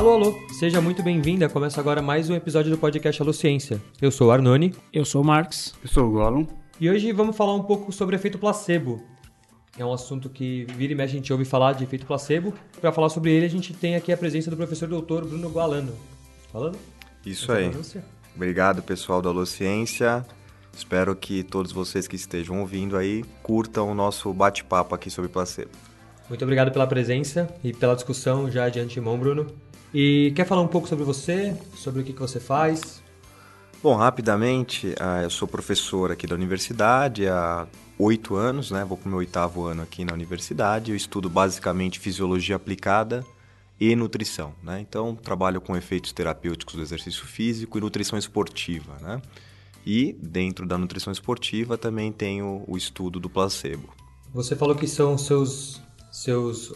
Alô, alô, seja muito bem-vinda. Começa agora mais um episódio do podcast Alô Ciência. Eu sou o Arnone. Eu sou o Marx. Eu sou o Gollum. E hoje vamos falar um pouco sobre efeito placebo. É um assunto que vira e mexe a gente ouve falar de efeito placebo. Para falar sobre ele, a gente tem aqui a presença do professor doutor Bruno Gualano. Falando? Isso aí. Obrigado, pessoal da Alô Ciência. Espero que todos vocês que estejam ouvindo aí curtam o nosso bate-papo aqui sobre placebo. Muito obrigado pela presença e pela discussão já de antemão, Bruno. E quer falar um pouco sobre você, sobre o que, que você faz? Bom, rapidamente, ah, eu sou professor aqui da universidade há oito anos, né? Vou para o meu oitavo ano aqui na universidade. Eu estudo basicamente fisiologia aplicada e nutrição, né? Então, trabalho com efeitos terapêuticos do exercício físico e nutrição esportiva, né? E dentro da nutrição esportiva também tenho o estudo do placebo. Você falou que são seus seus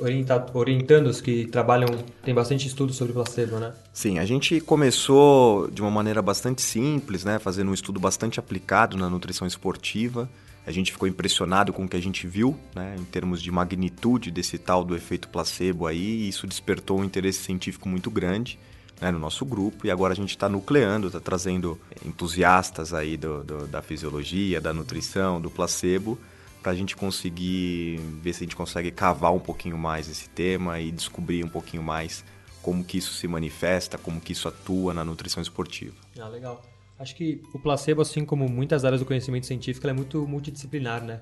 orientandos que trabalham, tem bastante estudo sobre placebo, né? Sim, a gente começou de uma maneira bastante simples, né? Fazendo um estudo bastante aplicado na nutrição esportiva. A gente ficou impressionado com o que a gente viu, né? Em termos de magnitude desse tal do efeito placebo aí, e isso despertou um interesse científico muito grande. Né, no nosso grupo e agora a gente está nucleando, está trazendo entusiastas aí do, do, da fisiologia, da nutrição, do placebo para a gente conseguir ver se a gente consegue cavar um pouquinho mais esse tema e descobrir um pouquinho mais como que isso se manifesta, como que isso atua na nutrição esportiva. Ah, legal. Acho que o placebo, assim como muitas áreas do conhecimento científico, é muito multidisciplinar, né?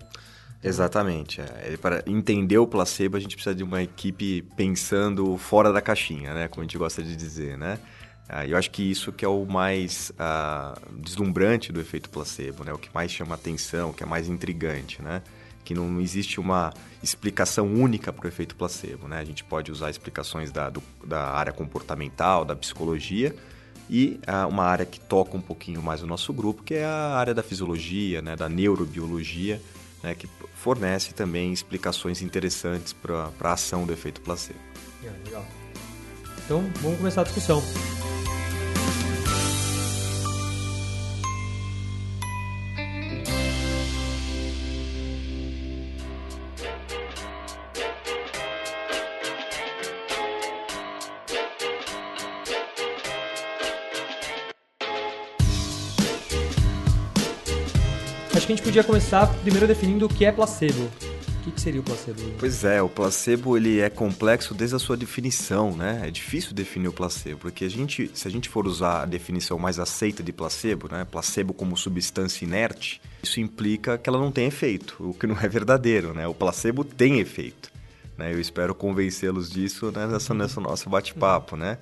Exatamente. É. Para entender o placebo, a gente precisa de uma equipe pensando fora da caixinha, né? Como a gente gosta de dizer, né? Ah, eu acho que isso que é o mais ah, deslumbrante do efeito placebo, né? O que mais chama atenção, o que é mais intrigante, né? Que não existe uma explicação única para o efeito placebo, né? A gente pode usar explicações da, do, da área comportamental, da psicologia e ah, uma área que toca um pouquinho mais o nosso grupo, que é a área da fisiologia, né? Da neurobiologia, né? Que fornece também explicações interessantes para a ação do efeito placebo. É, legal. Então, vamos começar a discussão. Que a gente podia começar primeiro definindo o que é placebo. O que, seria o placebo? Pois é, o placebo ele é complexo desde a sua definição, né? É difícil definir o placebo, porque a gente, se a gente for usar a definição mais aceita de placebo, né? Placebo como substância inerte, isso implica que ela não tem efeito, o que não é verdadeiro, né? O placebo tem efeito, né? Eu espero convencê-los disso né? nessa, nessa nosso bate-papo, né?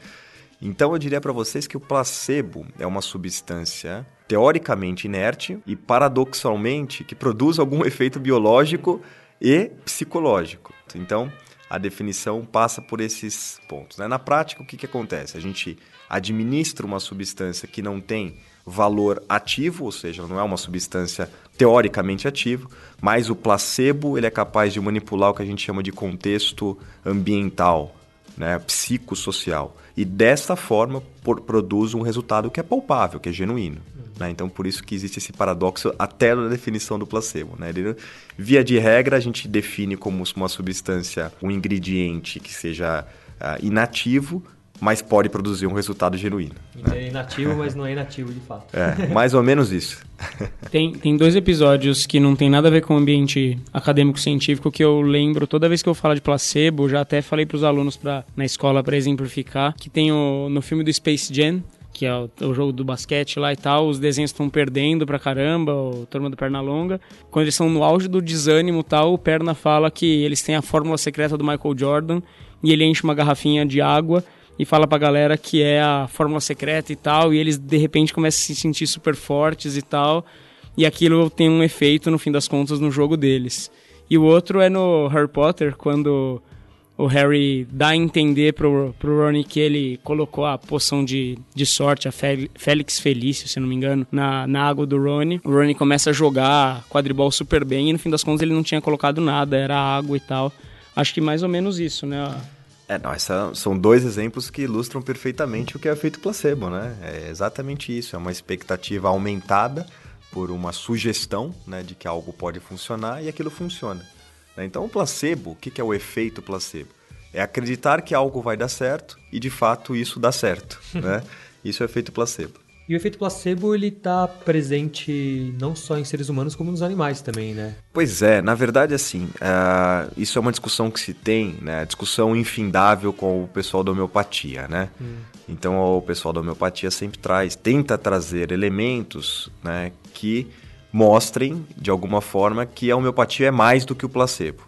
Então eu diria para vocês que o placebo é uma substância teoricamente inerte e paradoxalmente que produz algum efeito biológico e psicológico. Então, a definição passa por esses pontos. Né? Na prática, o que, que acontece? A gente administra uma substância que não tem valor ativo, ou seja, não é uma substância teoricamente ativa, mas o placebo ele é capaz de manipular o que a gente chama de contexto ambiental, né, psicossocial. E dessa forma por, produz um resultado que é palpável, que é genuíno. Né? Então, por isso que existe esse paradoxo até na definição do placebo. Né? Ele, via de regra, a gente define como uma substância, um ingrediente que seja uh, inativo, mas pode produzir um resultado genuíno. Então, né? É inativo, mas não é inativo de fato. É, mais ou menos isso. tem, tem dois episódios que não tem nada a ver com o ambiente acadêmico-científico que eu lembro toda vez que eu falo de placebo, já até falei para os alunos pra, na escola para exemplificar, que tem o, no filme do Space Jam, que é o, o, jogo do basquete lá e tal, os desenhos estão perdendo pra caramba, o Turma do Pernalonga. Quando eles estão no auge do desânimo tal, o Perna fala que eles têm a fórmula secreta do Michael Jordan e ele enche uma garrafinha de água e fala pra galera que é a fórmula secreta e tal, e eles de repente começam a se sentir super fortes e tal, e aquilo tem um efeito no fim das contas no jogo deles. E o outro é no Harry Potter, quando o Harry dá a entender pro, pro Ronnie que ele colocou a poção de, de sorte, a Félix Felício, se não me engano, na, na água do Ronnie. O Ronnie começa a jogar quadribol super bem e no fim das contas ele não tinha colocado nada, era água e tal. Acho que mais ou menos isso, né? É, não, essa, são dois exemplos que ilustram perfeitamente o que é feito placebo, né? É exatamente isso, é uma expectativa aumentada por uma sugestão né, de que algo pode funcionar e aquilo funciona. Né? Então, o placebo, o que é o efeito placebo? É acreditar que algo vai dar certo e de fato isso dá certo, né? Isso é efeito placebo. E o efeito placebo, ele tá presente não só em seres humanos, como nos animais também, né? Pois é, na verdade, assim, uh, isso é uma discussão que se tem, né? Discussão infindável com o pessoal da homeopatia, né? Hum. Então, o pessoal da homeopatia sempre traz, tenta trazer elementos, né? Que mostrem, de alguma forma, que a homeopatia é mais do que o placebo.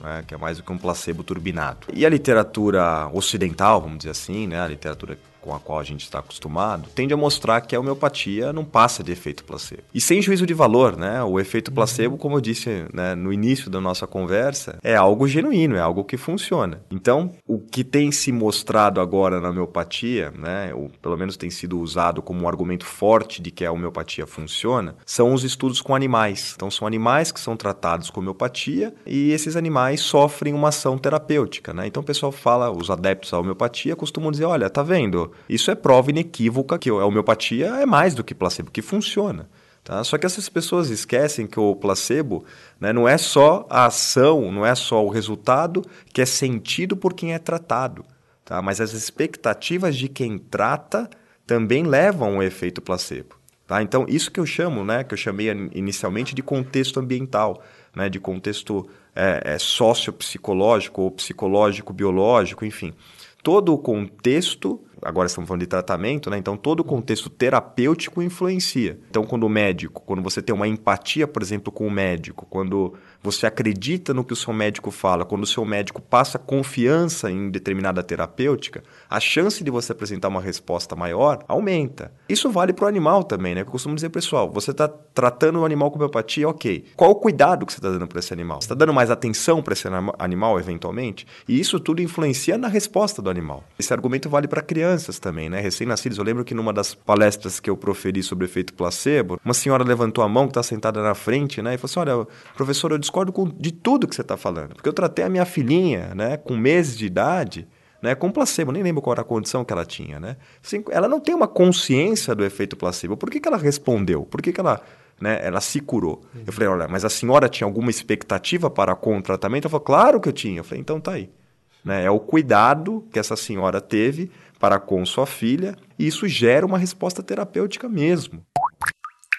Né, que é mais do que um placebo turbinado. E a literatura ocidental, vamos dizer assim, né, a literatura com a qual a gente está acostumado, tende a mostrar que a homeopatia não passa de efeito placebo. E sem juízo de valor, né? O efeito placebo, como eu disse né, no início da nossa conversa, é algo genuíno, é algo que funciona. Então, o que tem se mostrado agora na homeopatia, né, ou pelo menos tem sido usado como um argumento forte de que a homeopatia funciona, são os estudos com animais. Então, são animais que são tratados com homeopatia e esses animais sofrem uma ação terapêutica, né? Então, o pessoal fala, os adeptos à homeopatia costumam dizer, olha, tá vendo? Isso é prova inequívoca que a homeopatia é mais do que placebo, que funciona. Tá? Só que essas pessoas esquecem que o placebo né, não é só a ação, não é só o resultado que é sentido por quem é tratado, tá? mas as expectativas de quem trata também levam ao efeito placebo. Tá? Então, isso que eu chamo, né, que eu chamei inicialmente de contexto ambiental, né, de contexto é, é, sociopsicológico ou psicológico-biológico, enfim. Todo o contexto agora estamos falando de tratamento, né? Então todo o contexto terapêutico influencia. Então quando o médico, quando você tem uma empatia, por exemplo, com o médico, quando você acredita no que o seu médico fala, quando o seu médico passa confiança em determinada terapêutica, a chance de você apresentar uma resposta maior aumenta. Isso vale para o animal também, né? Eu costumo dizer, pessoal, você está tratando o animal com homeopatia, ok. Qual o cuidado que você está dando para esse animal? Você está dando mais atenção para esse animal, eventualmente? E isso tudo influencia na resposta do animal. Esse argumento vale para crianças também, né? Recém-nascidos. Eu lembro que numa das palestras que eu proferi sobre efeito placebo, uma senhora levantou a mão que está sentada na frente, né? E falou assim: olha, professor, eu discordo com, de tudo que você está falando. Porque eu tratei a minha filhinha, né, com meses de idade, né, com placebo, nem lembro qual era a condição que ela tinha, né? Assim, ela não tem uma consciência do efeito placebo. Por que, que ela respondeu? Por que, que ela, né, ela se curou? Uhum. Eu falei, olha, mas a senhora tinha alguma expectativa para com o tratamento? Ela falou, claro que eu tinha. Eu falei, então tá aí. Né? É o cuidado que essa senhora teve para com sua filha e isso gera uma resposta terapêutica mesmo.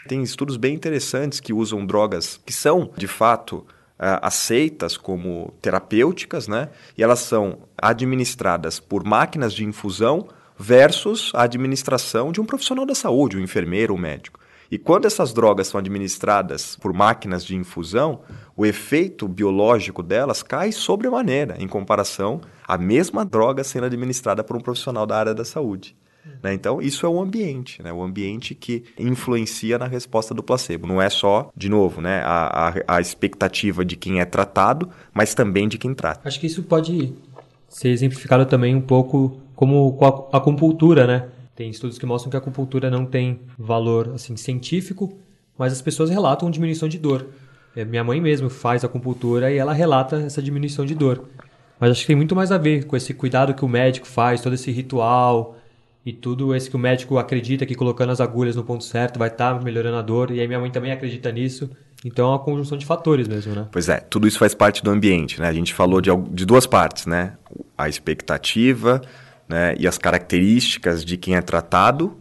Tem estudos bem interessantes que usam drogas que são, de fato, Uh, aceitas como terapêuticas, né? E elas são administradas por máquinas de infusão versus a administração de um profissional da saúde, um enfermeiro, um médico. E quando essas drogas são administradas por máquinas de infusão, o efeito biológico delas cai sobremaneira em comparação à mesma droga sendo administrada por um profissional da área da saúde. Né? Então, isso é o ambiente, né? o ambiente que influencia na resposta do placebo. Não é só, de novo, né? a, a, a expectativa de quem é tratado, mas também de quem trata. Acho que isso pode ser exemplificado também um pouco como com a acupuntura, né? Tem estudos que mostram que a acupuntura não tem valor assim científico, mas as pessoas relatam diminuição de dor. É, minha mãe mesmo faz acupuntura e ela relata essa diminuição de dor. Mas acho que tem muito mais a ver com esse cuidado que o médico faz, todo esse ritual, e tudo esse que o médico acredita que colocando as agulhas no ponto certo vai estar tá melhorando a dor, e aí minha mãe também acredita nisso. Então é uma conjunção de fatores mesmo, né? Pois é, tudo isso faz parte do ambiente, né? A gente falou de, de duas partes, né? A expectativa né? e as características de quem é tratado,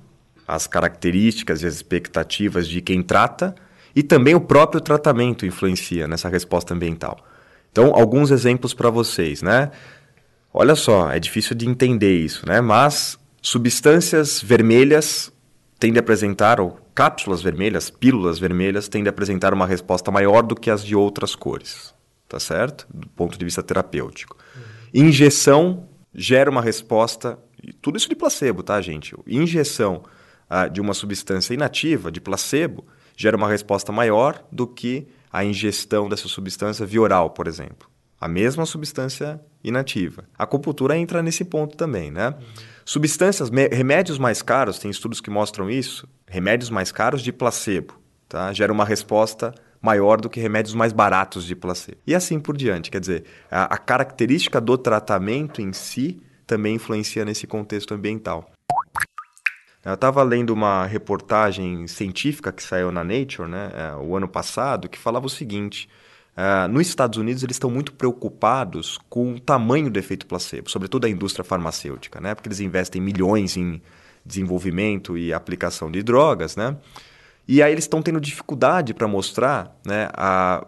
as características e as expectativas de quem trata, e também o próprio tratamento influencia nessa resposta ambiental. Então, alguns exemplos para vocês, né? Olha só, é difícil de entender isso, né? Mas Substâncias vermelhas tendem a apresentar, ou cápsulas vermelhas, pílulas vermelhas, tendem a apresentar uma resposta maior do que as de outras cores, tá certo? Do ponto de vista terapêutico. Uhum. Injeção gera uma resposta, tudo isso de placebo, tá, gente? Injeção ah, de uma substância inativa, de placebo, gera uma resposta maior do que a ingestão dessa substância via oral, por exemplo. A mesma substância inativa. A acupuntura entra nesse ponto também, né? Uhum. Substâncias, remédios mais caros, tem estudos que mostram isso, remédios mais caros de placebo, tá? Gera uma resposta maior do que remédios mais baratos de placebo. E assim por diante, quer dizer, a, a característica do tratamento em si também influencia nesse contexto ambiental. Eu estava lendo uma reportagem científica que saiu na Nature, né, é, o ano passado, que falava o seguinte: Uh, nos Estados Unidos, eles estão muito preocupados com o tamanho do efeito placebo, sobretudo a indústria farmacêutica, né? porque eles investem milhões em desenvolvimento e aplicação de drogas. Né? E aí eles estão tendo dificuldade para mostrar né, a,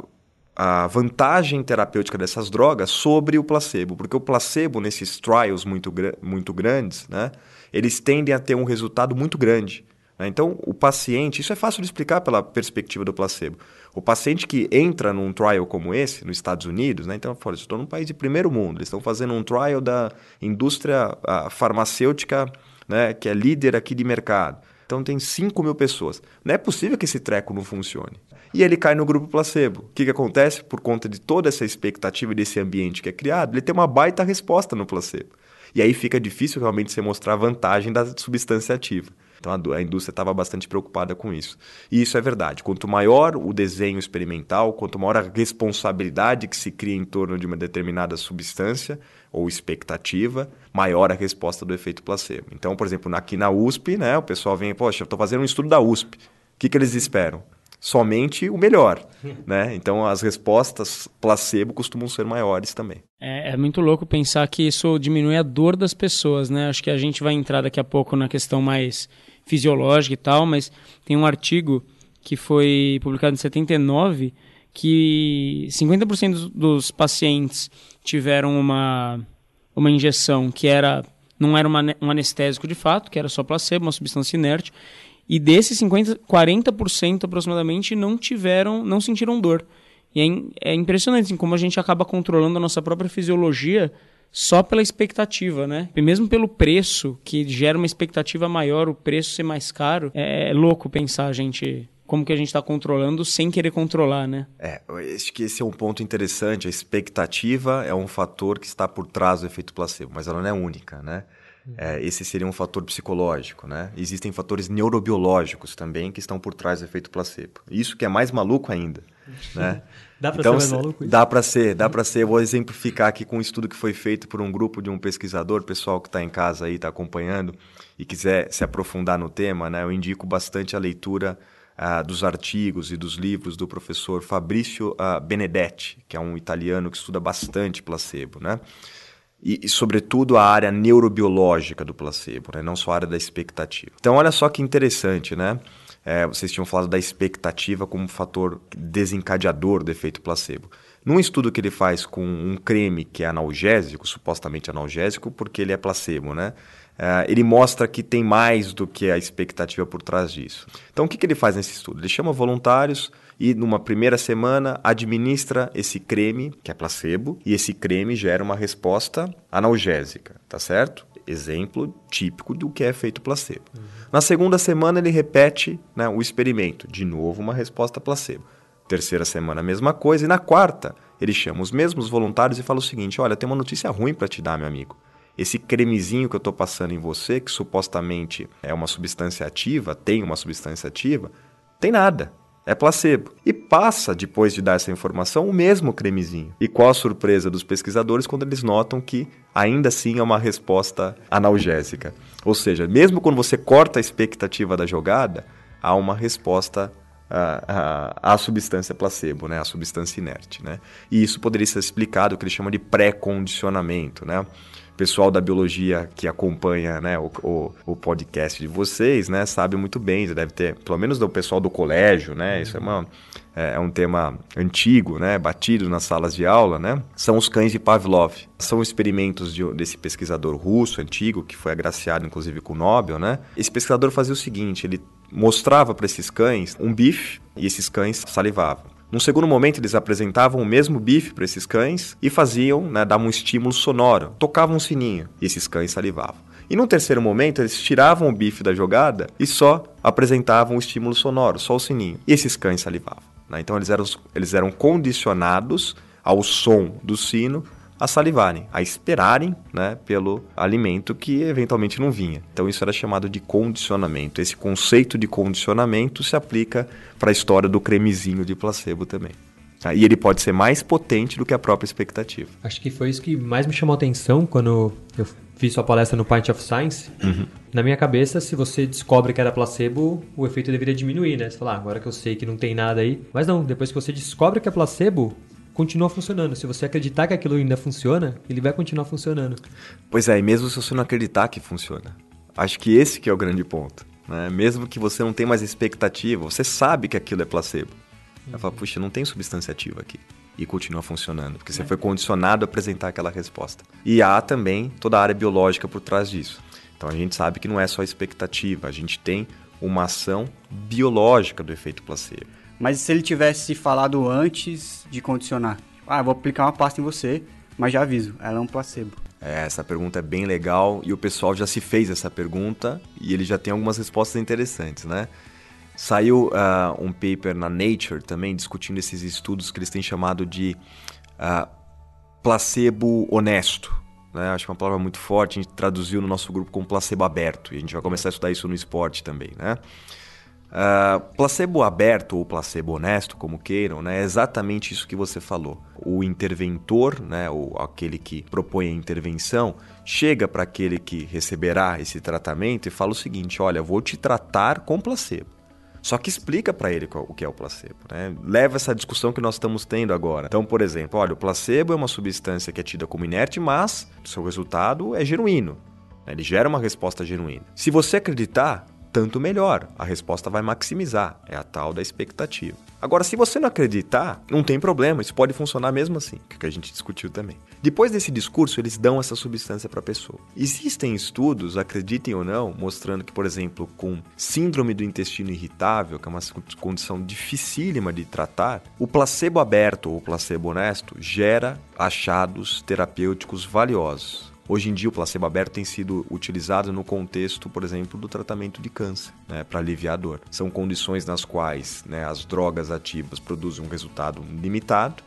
a vantagem terapêutica dessas drogas sobre o placebo, porque o placebo, nesses trials muito, muito grandes, né, eles tendem a ter um resultado muito grande. Né? Então, o paciente, isso é fácil de explicar pela perspectiva do placebo. O paciente que entra num trial como esse, nos Estados Unidos, né? então, eu estou num país de primeiro mundo, eles estão fazendo um trial da indústria farmacêutica, né? que é líder aqui de mercado. Então, tem 5 mil pessoas. Não é possível que esse treco não funcione. E ele cai no grupo placebo. O que, que acontece? Por conta de toda essa expectativa desse ambiente que é criado, ele tem uma baita resposta no placebo. E aí fica difícil realmente você mostrar a vantagem da substância ativa. Então a, indústria estava bastante preocupada com isso. E isso é verdade. Quanto maior o desenho experimental, quanto maior a responsabilidade que se cria em torno de uma determinada substância ou expectativa, maior a resposta do efeito placebo. Então, por exemplo, aqui na USP, né, o pessoal vem, poxa, eu estou fazendo um estudo da USP. O que, que eles esperam? somente o melhor, né? Então as respostas placebo costumam ser maiores também. É, é, muito louco pensar que isso diminui a dor das pessoas, né? Acho que a gente vai entrar daqui a pouco na questão mais fisiológica e tal, mas tem um artigo que foi publicado em 79 que 50% dos, pacientes tiveram uma, uma injeção que era não era uma, um anestésico de fato, que era só placebo, uma substância inerte, e desses 50, 40% aproximadamente não tiveram, não sentiram dor. E é, é impressionante assim, como a gente acaba controlando a nossa própria fisiologia só pela expectativa, né? E mesmo pelo preço, que gera uma expectativa maior, o preço ser mais caro, é, é louco pensar a gente como que a gente está controlando sem querer controlar, né? É, acho que esse é um ponto interessante. A expectativa é um fator que está por trás do efeito placebo, mas ela não é única, né? É, esse seria um fator psicológico, né? Existem fatores neurobiológicos também que estão por trás do efeito placebo. Isso que é mais maluco ainda, né? dá para então, ser mais maluco? Isso? Dá para ser, dá para ser. Eu vou exemplificar aqui com um estudo que foi feito por um grupo de um pesquisador, pessoal que está em casa aí, está acompanhando e quiser se aprofundar no tema, né? Eu indico bastante a leitura uh, dos artigos e dos livros do professor Fabrício uh, Benedetti, que é um italiano que estuda bastante placebo, né? e, e, sobretudo, a área neurobiológica do placebo, né? não só a área da expectativa. Então, olha só que interessante, né? É, vocês tinham falado da expectativa como fator desencadeador do efeito placebo. Num estudo que ele faz com um creme que é analgésico, supostamente analgésico, porque ele é placebo, né? É, ele mostra que tem mais do que a expectativa por trás disso. Então, o que, que ele faz nesse estudo? Ele chama voluntários e numa primeira semana administra esse creme, que é placebo, e esse creme gera uma resposta analgésica, tá certo? Exemplo típico do que é feito placebo. Uhum. Na segunda semana ele repete né, o experimento, de novo uma resposta placebo. Terceira semana a mesma coisa e na quarta ele chama os mesmos voluntários e fala o seguinte: olha, tem uma notícia ruim para te dar, meu amigo esse cremezinho que eu estou passando em você, que supostamente é uma substância ativa, tem uma substância ativa, tem nada é placebo. E passa, depois de dar essa informação, o mesmo cremezinho. E qual a surpresa dos pesquisadores quando eles notam que ainda assim é uma resposta analgésica? Ou seja, mesmo quando você corta a expectativa da jogada, há uma resposta à, substância placebo, né? a substância inerte. Né? E isso poderia ser explicado, o que eles chamam de pré-condicionamento. Né? Pessoal da biologia que acompanha né, o, o, o, podcast de vocês, né, sabe muito bem, deve ter, pelo menos do pessoal do colégio, né, isso é, uma, é, é um tema antigo, né, batido nas salas de aula, né, são os cães de Pavlov. São experimentos de, desse pesquisador russo antigo, que foi agraciado inclusive com o Nobel, né. Esse pesquisador fazia o seguinte, ele mostrava para esses cães um bife e esses cães salivavam. Num segundo momento, eles apresentavam o mesmo bife para esses cães e faziam, né, davam um estímulo sonoro, tocavam um sininho e esses cães salivavam. E num terceiro momento, eles tiravam o bife da jogada e só apresentavam o estímulo sonoro, só o sininho. E esses cães salivavam. Né? Então eles eram, eles eram condicionados ao som do sino a salivarem, a esperarem né, pelo alimento que eventualmente não vinha. Então isso era chamado de condicionamento. Esse conceito de condicionamento se aplica para a história do cremezinho de placebo também. Ah, e ele pode ser mais potente do que a própria expectativa. Acho que foi isso que mais me chamou a atenção quando eu fiz sua palestra no Pint of Science. Uhum. Na minha cabeça, se você descobre que era placebo, o efeito deveria diminuir, né? Você fala, ah, agora que eu sei que não tem nada aí. Mas não, depois que você descobre que é placebo, continua funcionando. Se você acreditar que aquilo ainda funciona, ele vai continuar funcionando. Pois é, e mesmo se você não acreditar que funciona. Acho que esse que é o grande ponto. Né? Mesmo que você não tenha mais expectativa, você sabe que aquilo é placebo. Uhum. Ela fala, puxa, não tem substância ativa aqui. E continua funcionando, porque você é. foi condicionado a apresentar aquela resposta. E há também toda a área biológica por trás disso. Então a gente sabe que não é só expectativa, a gente tem uma ação biológica do efeito placebo. Mas se ele tivesse falado antes de condicionar? Ah, vou aplicar uma pasta em você, mas já aviso, ela é um placebo. É, essa pergunta é bem legal e o pessoal já se fez essa pergunta e ele já tem algumas respostas interessantes, né? Saiu uh, um paper na Nature também discutindo esses estudos que eles têm chamado de uh, placebo honesto. Né? Acho é uma palavra muito forte, a gente traduziu no nosso grupo como placebo aberto e a gente vai começar a estudar isso no esporte também, né? Uh, placebo aberto ou placebo honesto, como queiram, né, é exatamente isso que você falou. O interventor, né, ou aquele que propõe a intervenção, chega para aquele que receberá esse tratamento e fala o seguinte: olha, vou te tratar com placebo. Só que explica para ele o que é o placebo. Né? Leva essa discussão que nós estamos tendo agora. Então, por exemplo, olha, o placebo é uma substância que é tida como inerte, mas seu resultado é genuíno. Ele gera uma resposta genuína. Se você acreditar, tanto melhor. A resposta vai maximizar. É a tal da expectativa. Agora, se você não acreditar, não tem problema, isso pode funcionar mesmo assim, que a gente discutiu também. Depois desse discurso, eles dão essa substância para a pessoa. Existem estudos, acreditem ou não, mostrando que, por exemplo, com síndrome do intestino irritável, que é uma condição dificílima de tratar, o placebo aberto ou placebo honesto gera achados terapêuticos valiosos. Hoje em dia, o placebo aberto tem sido utilizado no contexto, por exemplo, do tratamento de câncer, né, para aliviar a dor. São condições nas quais né, as drogas ativas produzem um resultado limitado,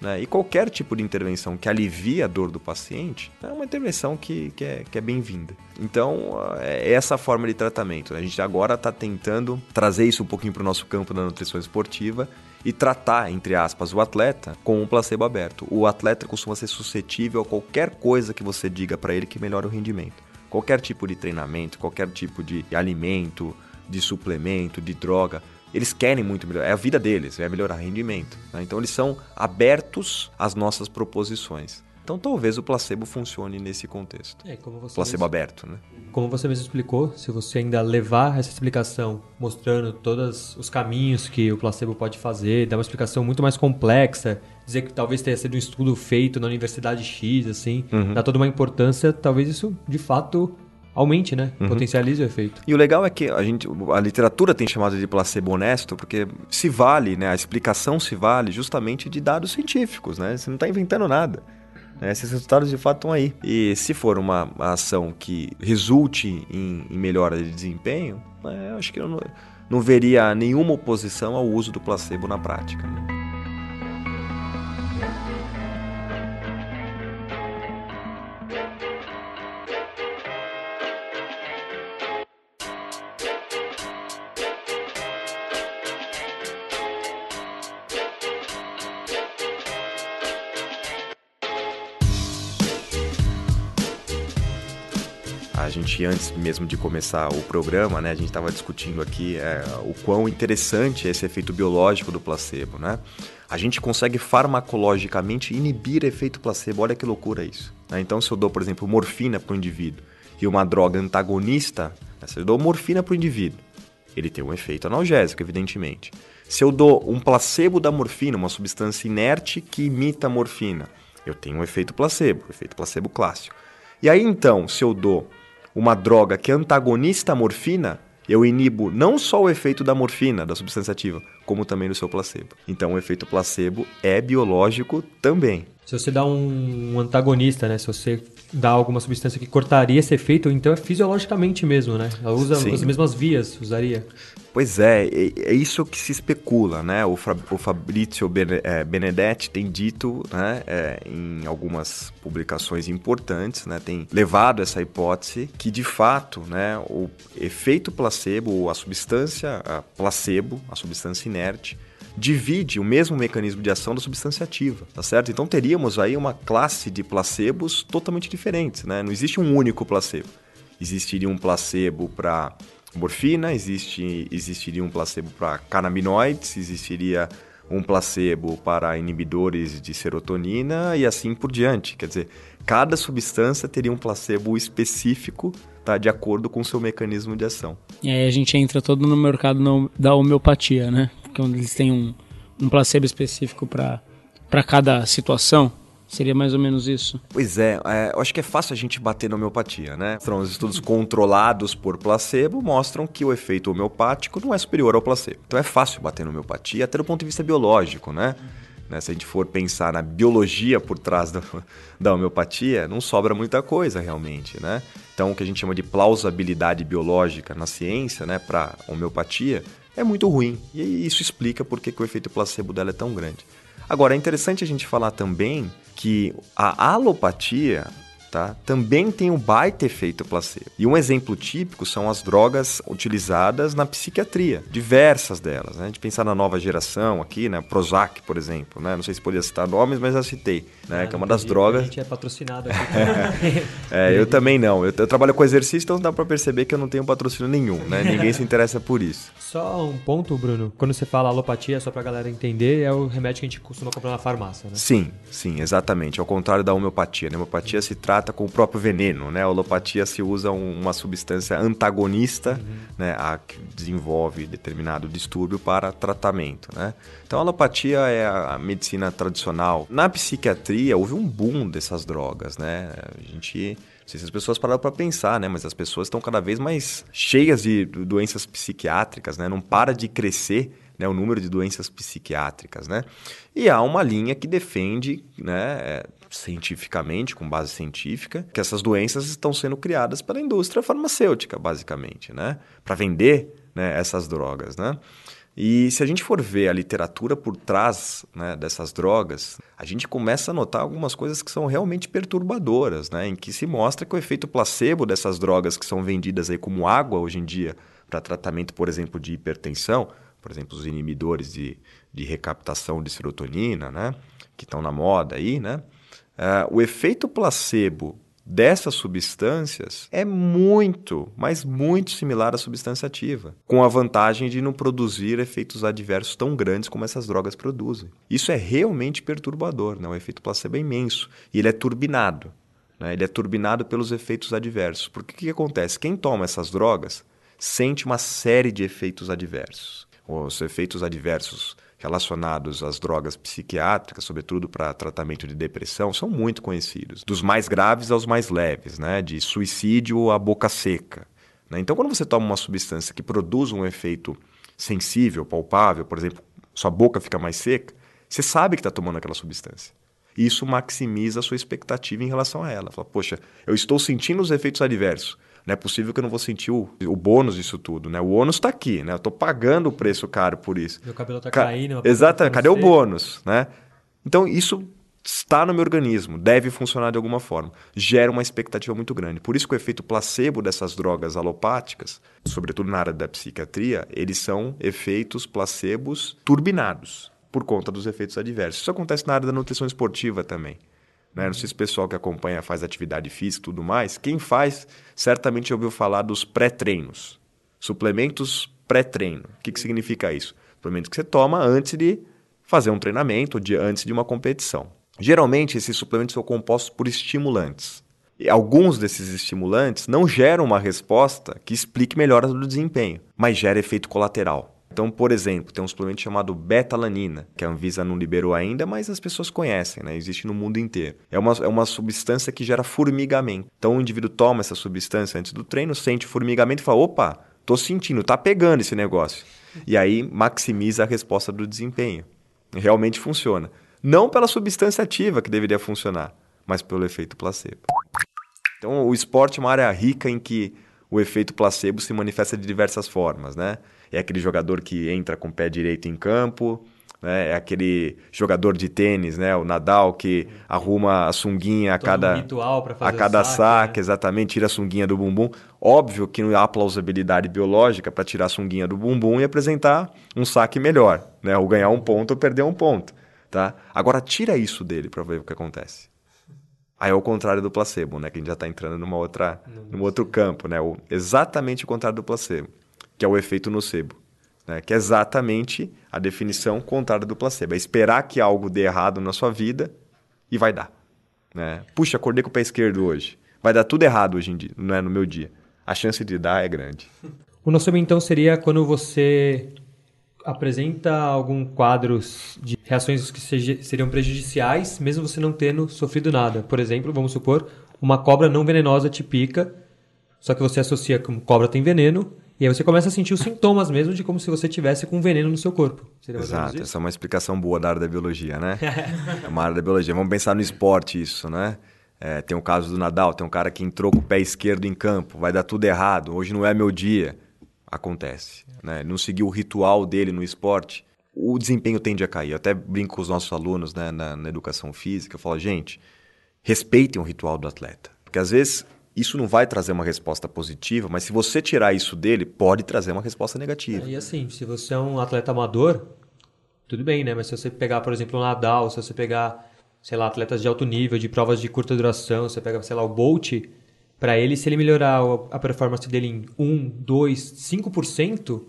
né, e qualquer tipo de intervenção que alivie a dor do paciente é uma intervenção que, que é, que é bem-vinda. Então, é essa forma de tratamento. A gente agora está tentando trazer isso um pouquinho para o nosso campo da nutrição esportiva e tratar, entre aspas, o atleta com um placebo aberto. O atleta costuma ser suscetível a qualquer coisa que você diga para ele que melhore o rendimento. Qualquer tipo de treinamento, qualquer tipo de alimento, de suplemento, de droga, eles querem muito melhorar. É a vida deles, é melhorar rendimento. Né? Então eles são abertos às nossas proposições. Então talvez o placebo funcione nesse contexto. É, placebo mesmo, aberto, né? Como você mesmo explicou, se você ainda levar essa explicação mostrando todos os caminhos que o placebo pode fazer, dar uma explicação muito mais complexa, dizer que talvez tenha sido um estudo feito na Universidade X, assim, uhum. dá toda uma importância, talvez isso de fato aumente, né? Uhum. Potencialize o efeito. E o legal é que a gente, a literatura tem chamado de placebo honesto, porque se vale, né? A explicação se vale justamente de dados científicos, né? Você não está inventando nada. Né? Esses resultados de fato estão aí. E se for uma ação que resulte em, em melhora de desempenho, né, eu acho que eu não, não veria nenhuma oposição ao uso do placebo na prática. Né? Gente, antes mesmo de começar o programa, né, a gente estava discutindo aqui é, o quão interessante é esse efeito biológico do placebo, né? A gente consegue farmacologicamente inibir efeito placebo, olha que loucura isso. Né? Então, se eu dou, por exemplo, morfina para o indivíduo e uma droga antagonista, né, se eu dou morfina para o indivíduo, ele tem um efeito analgésico, evidentemente. Se eu dou um placebo da morfina, uma substância inerte que imita a morfina, eu tenho um efeito placebo, efeito placebo clássico. E aí então, se eu dou uma droga que antagonista a morfina, eu inibo não só o efeito da morfina, da substância ativa, como também do seu placebo. Então, o efeito placebo é biológico também. Se você dá um antagonista, né? Se você dá alguma substância que cortaria esse efeito, então é fisiologicamente mesmo, né? Ela usa Sim. as mesmas vias, usaria. Pois é, é isso que se especula, né? O, o Fabrizio é, Benedetti tem dito, né, é, em algumas publicações importantes, né, tem levado essa hipótese que de fato, né, o efeito placebo, a substância a placebo, a substância inerte, divide o mesmo mecanismo de ação da substância ativa, tá certo? Então teríamos aí uma classe de placebos totalmente diferentes, né? Não existe um único placebo. Existiria um placebo para morfina, existe, existiria um placebo para canabinoides, existiria um placebo para inibidores de serotonina e assim por diante. Quer dizer, cada substância teria um placebo específico tá, de acordo com o seu mecanismo de ação. E aí a gente entra todo no mercado da homeopatia, né? Porque eles têm um, um placebo específico para cada situação. Seria mais ou menos isso? Pois é, é, eu acho que é fácil a gente bater na homeopatia, né? Os estudos controlados por placebo mostram que o efeito homeopático não é superior ao placebo. Então é fácil bater na homeopatia, até do ponto de vista biológico, né? Né? Se a gente for pensar na biologia por trás da, da homeopatia, não sobra muita coisa realmente, né? Então, o que a gente chama de plausibilidade biológica na ciência, né, para homeopatia, é muito ruim. E isso explica por que o efeito placebo dela é tão grande. Agora, é interessante a gente falar também que a alopatia tá? também tem um baita efeito placebo. E um exemplo típico são as drogas utilizadas na psiquiatria, diversas delas. Né? A gente pensar na nova geração aqui, né? Prozac, por exemplo, né? não sei se podia citar nomes, mas já citei, né? Ah, que é uma das drogas... A gente é patrocinado aqui. é, eu também não. Eu, eu, trabalho com exercício, então dá para perceber que eu não tenho patrocínio nenhum, né? Ninguém se interessa por isso. Só um ponto, Bruno. Quando você fala alopatia, só pra galera entender, é o remédio que a gente costuma comprar na farmácia, né? Sim, sim, exatamente. Ao contrário da homeopatia. Né? A homeopatia se trata com o próprio veneno, né? A alopatia se usa uma substância antagonista, uhum. né? A que desenvolve determinado distúrbio para tratamento, né? Então a alopatia é a medicina tradicional. Na psiquiatria houve um boom dessas drogas, né? A gente não sei se as pessoas pararam para pensar, né? Mas as pessoas estão cada vez mais cheias de doenças psiquiátricas, né? Não para de crescer né, o número de doenças psiquiátricas, né? E há uma linha que defende, né, cientificamente, com base científica, que essas doenças estão sendo criadas pela indústria farmacêutica, basicamente, né? Para vender né, essas drogas, né? E se a gente for ver a literatura por trás né, dessas drogas, a gente começa a notar algumas coisas que são realmente perturbadoras, né, em que se mostra que o efeito placebo dessas drogas que são vendidas aí como água hoje em dia para tratamento, por exemplo, de hipertensão, por exemplo, os inibidores de, de recaptação de serotonina, né, que estão na moda aí, né, uh, o efeito placebo dessas substâncias é muito, mas muito similar à substância ativa, com a vantagem de não produzir efeitos adversos tão grandes como essas drogas produzem. Isso é realmente perturbador, né? o efeito placebo é imenso e ele é turbinado. Né? Ele é turbinado pelos efeitos adversos. Porque o que, acontece? Quem toma essas drogas sente uma série de efeitos adversos. Os efeitos adversos relacionados às drogas psiquiátricas, sobretudo para tratamento de depressão, são muito conhecidos. Dos mais graves aos mais leves, né? de suicídio à boca seca. Né? Então, quando você toma uma substância que produz um efeito sensível, palpável, por exemplo, sua boca fica mais seca, você sabe que está tomando aquela substância. Isso maximiza a sua expectativa em relação a ela. Fala, poxa, eu estou sentindo os efeitos adversos não é possível que eu não vou sentir o, o bônus disso tudo, né? O ônus está aqui, né? Eu estou pagando o preço caro por isso. Meu cabelo está Ca... caindo. Exatamente. Cadê o bônus, né? Então, isso está no meu organismo, deve funcionar de alguma forma. Gera uma expectativa muito grande. Por isso que o efeito placebo dessas drogas alopáticas, sobretudo na área da psiquiatria, eles são efeitos placebos turbinados por conta dos efeitos adversos. Isso acontece na área da nutrição esportiva também. Né? Não sei se o pessoal que acompanha faz atividade física e tudo mais. Quem faz, certamente ouviu falar dos pré-treinos. Suplementos pré-treino. O que, que significa isso? Suplemento que você toma antes de fazer um treinamento, de, antes de uma competição. Geralmente, esses suplementos são compostos por estimulantes. E alguns desses estimulantes não geram uma resposta que explique melhora do desempenho, mas gera efeito colateral. Então, por exemplo, tem um suplemento chamado betalanina, que a Anvisa não liberou ainda, mas as pessoas conhecem, né? existe no mundo inteiro. É uma, é uma substância que gera formigamento. Então, o indivíduo toma essa substância antes do treino, sente formigamento e fala: opa, tô sentindo, tá pegando esse negócio. E aí maximiza a resposta do desempenho. Realmente funciona. Não pela substância ativa que deveria funcionar, mas pelo efeito placebo. Então, o esporte é uma área rica em que o efeito placebo se manifesta de diversas formas, né? É aquele jogador que entra com o pé direito em campo, né? é aquele jogador de tênis, né? o Nadal, que arruma a sunguinha a cada, um a cada saque, saque né? exatamente, tira a sunguinha do bumbum. Óbvio que não há plausibilidade biológica para tirar a sunguinha do bumbum e apresentar um saque melhor, né? ou ganhar um ponto ou perder um ponto. Tá? Agora, tira isso dele para ver o que acontece. Aí é o contrário do placebo, né? Que a gente já está entrando numa outra, num outro campo, né? O, exatamente o contrário do placebo que é o efeito nocebo. né? que é exatamente a definição contrária do placebo. É esperar que algo dê errado na sua vida e vai dar. Né? Puxa, acordei com o pé esquerdo hoje. Vai dar tudo errado hoje em dia, não é no meu dia. A chance de dar é grande. O nosso então seria quando você apresenta algum quadros de reações que seriam prejudiciais, mesmo você não tendo sofrido nada. Por exemplo, vamos supor, uma cobra não venenosa te pica, só que você associa com cobra tem veneno, e aí você começa a sentir os sintomas mesmo de como se você tivesse com veneno no seu corpo. Exato, essa é uma explicação boa da área da biologia, né? é uma área da biologia. Vamos pensar no esporte isso, né? É, tem o caso do Nadal, tem um cara que entrou com o pé esquerdo em campo, vai dar tudo errado, hoje não é meu dia. Acontece. Né? Não seguiu o ritual dele no esporte, o desempenho tende a cair. Eu até brinco com os nossos alunos né, na, na educação física, eu falo, gente, respeitem o ritual do atleta. Porque às vezes isso não vai trazer uma resposta positiva, mas se você tirar isso dele, pode trazer uma resposta negativa. E assim, se você é um atleta amador, tudo bem, né? Mas se você pegar, por exemplo, o Nadal, se você pegar, sei lá, atletas de alto nível, de provas de curta duração, você pega, sei lá, o Bolt, para ele, se ele melhorar a performance dele em 1, 2, 5%,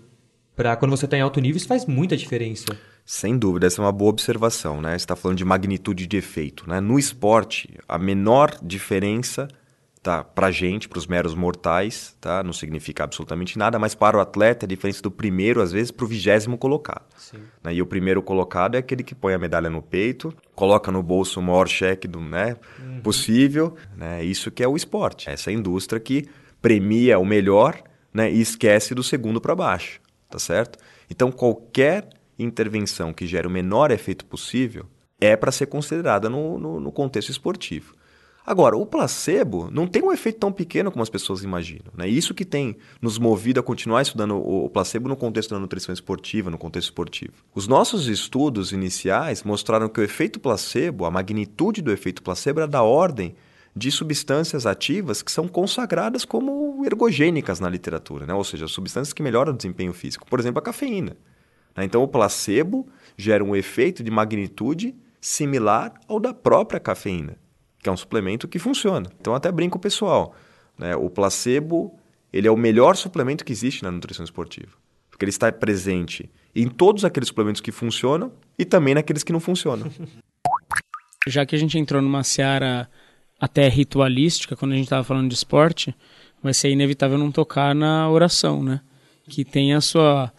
para quando você está em alto nível, isso faz muita diferença. Sem dúvida, essa é uma boa observação, né? Você está falando de magnitude de efeito. Né? No esporte, a menor diferença tá, para gente, para os meros mortais, tá, não significa absolutamente nada, mas para o atleta a diferença do primeiro, às vezes, para o vigésimo colocado. Né? E o primeiro colocado é aquele que põe a medalha no peito, coloca no bolso o maior cheque do, né, uhum. possível. Né? Isso que é o esporte. Essa indústria que premia o melhor né, e esquece do segundo para baixo. Tá certo? Então, qualquer intervenção que gere o menor efeito possível é para ser considerada no, no, no contexto esportivo. Agora, o placebo não tem um efeito tão pequeno como as pessoas imaginam. Né? Isso que tem nos movido a continuar estudando o placebo no contexto da nutrição esportiva, no contexto esportivo. Os nossos estudos iniciais mostraram que o efeito placebo, a magnitude do efeito placebo era da ordem de substâncias ativas que são consagradas como ergogênicas na literatura, né? ou seja, substâncias que melhoram o desempenho físico. Por exemplo, a cafeína. Né? Então, o placebo gera um efeito de magnitude similar ao da própria cafeína que é um suplemento que funciona. Então até brinco pessoal, né? O placebo ele é o melhor suplemento que existe na nutrição esportiva, porque ele está presente em todos aqueles suplementos que funcionam e também naqueles que não funcionam. Já que a gente entrou numa seara até ritualística, quando a gente estava falando de esporte, vai ser inevitável não tocar na oração, né? Que tem a sua,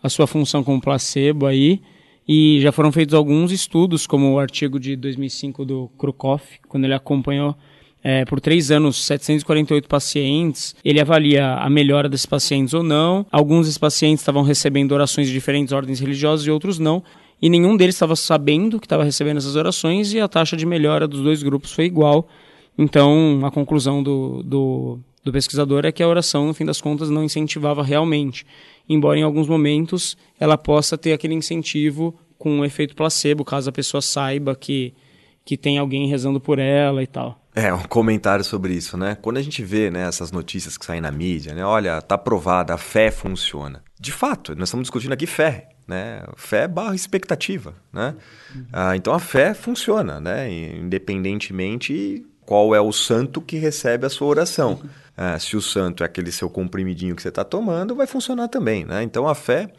a sua função como placebo aí, e já foram feitos alguns estudos, como o artigo de 2005 do Krukoff, quando ele acompanhou é, por três anos 748 pacientes. Ele avalia a melhora desses pacientes ou não. Alguns desses pacientes estavam recebendo orações de diferentes ordens religiosas e outros não. E nenhum deles estava sabendo que estava recebendo essas orações e a taxa de melhora dos dois grupos foi igual. Então, a conclusão do, do, do pesquisador é que a oração, no fim das contas, não incentivava realmente embora em alguns momentos ela possa ter aquele incentivo com um efeito placebo, caso a pessoa saiba que, que tem alguém rezando por ela e tal. É, um comentário sobre isso, né? Quando a gente vê né, essas notícias que saem na mídia, né? Olha, tá provada, a fé funciona. De fato, nós estamos discutindo aqui fé, né? Fé barra expectativa, né? Ah, então a fé funciona, né? Independentemente qual é o santo que recebe a sua oração. Ah, se o santo é aquele seu comprimidinho que você está tomando, vai funcionar também. Né? Então a fé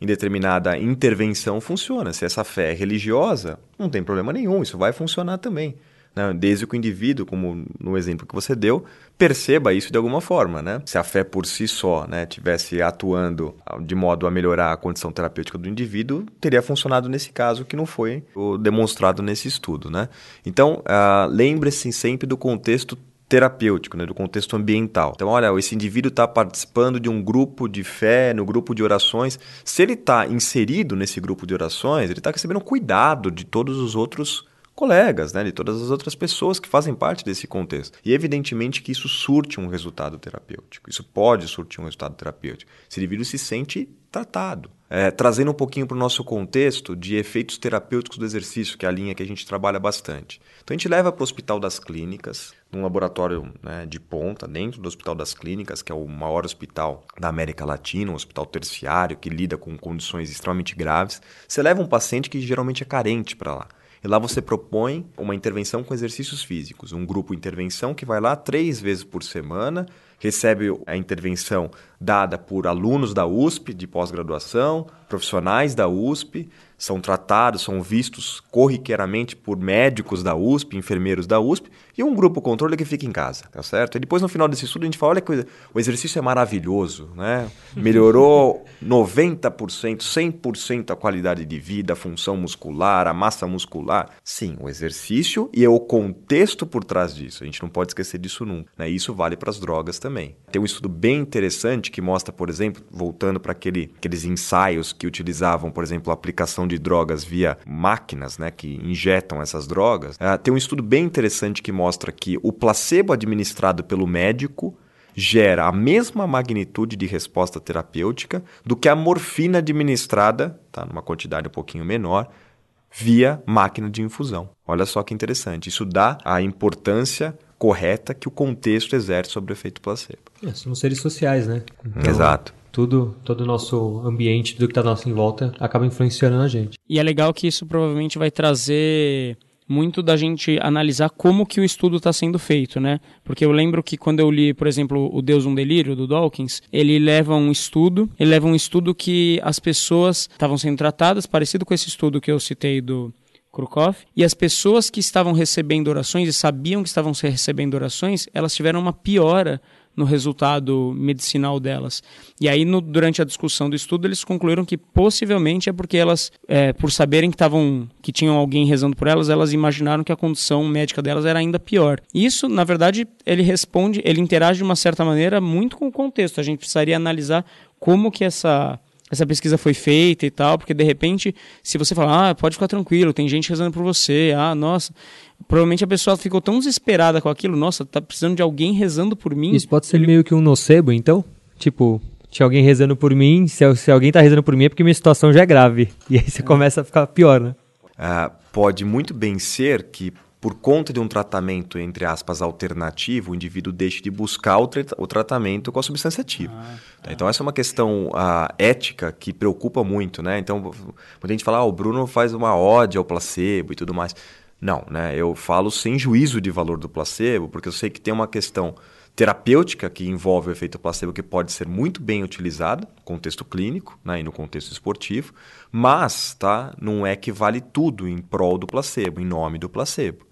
em determinada intervenção funciona. Se essa fé é religiosa, não tem problema nenhum, isso vai funcionar também. Né? Desde que o indivíduo, como no exemplo que você deu, perceba isso de alguma forma. Né? Se a fé por si só né, tivesse atuando de modo a melhorar a condição terapêutica do indivíduo, teria funcionado nesse caso que não foi demonstrado nesse estudo. Né? Então, uh, lembre-se sempre do contexto terapêutico, né, do contexto ambiental. Então, olha, esse indivíduo está participando de um grupo de fé, no grupo de orações. Se ele está inserido nesse grupo de orações, ele está recebendo cuidado de todos os outros colegas, né, de todas as outras pessoas que fazem parte desse contexto. E evidentemente que isso surte um resultado terapêutico. Isso pode surtir um resultado terapêutico. Esse indivíduo se sente tratado. É, trazendo um pouquinho para o nosso contexto de efeitos terapêuticos do exercício, que é a linha que a gente trabalha bastante. Então a gente leva para o Hospital das Clínicas, num laboratório né, de ponta, dentro do Hospital das Clínicas, que é o maior hospital da América Latina, um hospital terciário que lida com condições extremamente graves. Você leva um paciente que geralmente é carente para lá. E lá você propõe uma intervenção com exercícios físicos, um grupo intervenção que vai lá três vezes por semana recebe a intervenção dada por alunos da USP de pós-graduação, profissionais da USP, são tratados, são vistos corriqueiramente por médicos da USP, enfermeiros da USP, e um grupo controle que fica em casa, tá certo? E depois no final desse estudo a gente fala, olha que o exercício é maravilhoso, né? Melhorou 90%, 100% a qualidade de vida, a função muscular, a massa muscular. Sim, o exercício e é o contexto por trás disso. A gente não pode esquecer disso nunca, né? Isso vale para as drogas também. Tem um estudo bem interessante que mostra, por exemplo, voltando para aquele, aqueles ensaios que utilizavam, por exemplo, a aplicação de drogas via máquinas, né, que injetam essas drogas, uh, tem um estudo bem interessante que mostra que o placebo administrado pelo médico gera a mesma magnitude de resposta terapêutica do que a morfina administrada, tá, numa quantidade um pouquinho menor, via máquina de infusão. Olha só que interessante. Isso dá a importância correta que o contexto exerce sobre o efeito placebo. É, somos seres sociais, né? Então, Exato tudo, todo o nosso ambiente, tudo que está nossa em volta, acaba influenciando a gente. E é legal que isso provavelmente vai trazer muito da gente analisar como que o estudo está sendo feito, né? Porque eu lembro que quando eu li, por exemplo, O Deus um Delírio, do Dawkins, ele leva um estudo, ele leva um estudo que as pessoas estavam sendo tratadas, parecido com esse estudo que eu citei do Krukov, e as pessoas que estavam recebendo orações e sabiam que estavam recebendo orações, elas tiveram uma piora no resultado medicinal delas. E aí, no, durante a discussão do estudo, eles concluíram que possivelmente é porque elas, é, por saberem que estavam, que tinham alguém rezando por elas, elas imaginaram que a condição médica delas era ainda pior. Isso, na verdade, ele responde, ele interage de uma certa maneira muito com o contexto. A gente precisaria analisar como que essa essa pesquisa foi feita e tal, porque de repente, se você falar, ah, pode ficar tranquilo, tem gente rezando por você, ah, nossa, provavelmente a pessoa ficou tão desesperada com aquilo, nossa, tá precisando de alguém rezando por mim. Isso pode ser ele... meio que um nocebo, então? Tipo, tinha alguém rezando por mim, se, se alguém tá rezando por mim é porque minha situação já é grave. E aí você começa a ficar pior, né? Ah, pode muito bem ser que por conta de um tratamento, entre aspas, alternativo, o indivíduo deixe de buscar o, tra o tratamento com a substância ativa. Ah, tá. Então, essa é uma questão uh, ética que preocupa muito, né? Então, quando a gente fala, ah, o Bruno faz uma ode ao placebo e tudo mais. Não, né? Eu falo sem juízo de valor do placebo, porque eu sei que tem uma questão terapêutica que envolve o efeito placebo que pode ser muito bem utilizada no contexto clínico né, e no contexto esportivo, mas tá, não é que vale tudo em prol do placebo, em nome do placebo.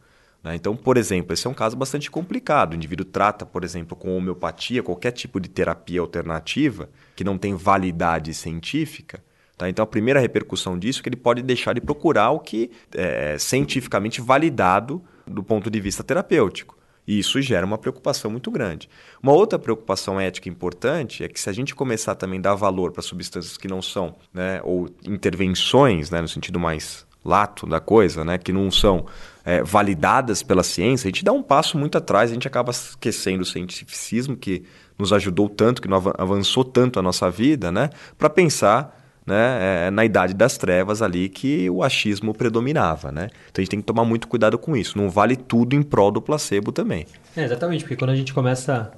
Né? Então, por exemplo, esse é um caso bastante complicado. O indivíduo trata, por exemplo, com homeopatia, qualquer tipo de terapia alternativa que não tem validade científica, Tá? Então, a primeira repercussão disso é que ele pode deixar de procurar o que é cientificamente validado do ponto de vista terapêutico. E isso gera uma preocupação muito grande. Uma outra preocupação ética importante é que se a gente começar também a dar valor para substâncias que não são, né, ou intervenções, né, no sentido mais lato da coisa, né, que não são é, validadas pela ciência, a gente dá um passo muito atrás, a gente acaba esquecendo o cientificismo que nos ajudou tanto, que avançou tanto a nossa vida, né, para pensar né, é, na idade das trevas ali que o achismo predominava, né? Então a gente tem que tomar muito cuidado com isso. Não vale tudo em prol do placebo também. É, exatamente, porque quando a gente começa,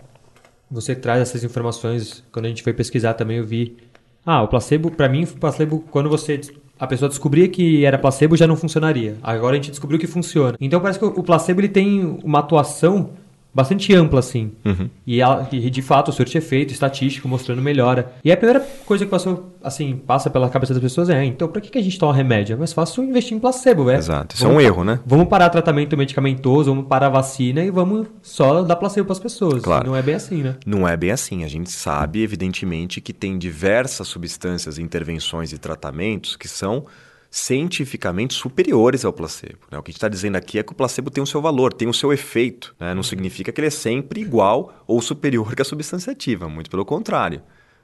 você traz essas informações, quando a gente foi pesquisar também eu vi, ah, o placebo, para mim, o placebo, quando você a pessoa descobria que era placebo já não funcionaria. Agora a gente descobriu que funciona. Então parece que o placebo ele tem uma atuação bastante ampla, assim. Uhum. E, ela, e, de fato, o senhor tinha efeito estatístico mostrando melhora. E a primeira coisa que passou, assim, passa pela cabeça das pessoas é, então, pra que, que a gente toma remédio? É mais fácil investir em placebo, velho. Exato. Isso vamos, é um erro, né? Vamos parar tratamento medicamentoso, vamos parar a vacina e vamos só dar placebo para as pessoas. Claro. Não é bem assim, né? Não é bem assim. A gente sabe, evidentemente, que tem diversas substâncias, intervenções e tratamentos que são cientificamente superiores ao placebo. Né? O que a gente está dizendo aqui é que o placebo tem o seu valor, tem o seu efeito. Né? Não significa que ele é sempre igual ou superior que a substância ativa, muito pelo contrário.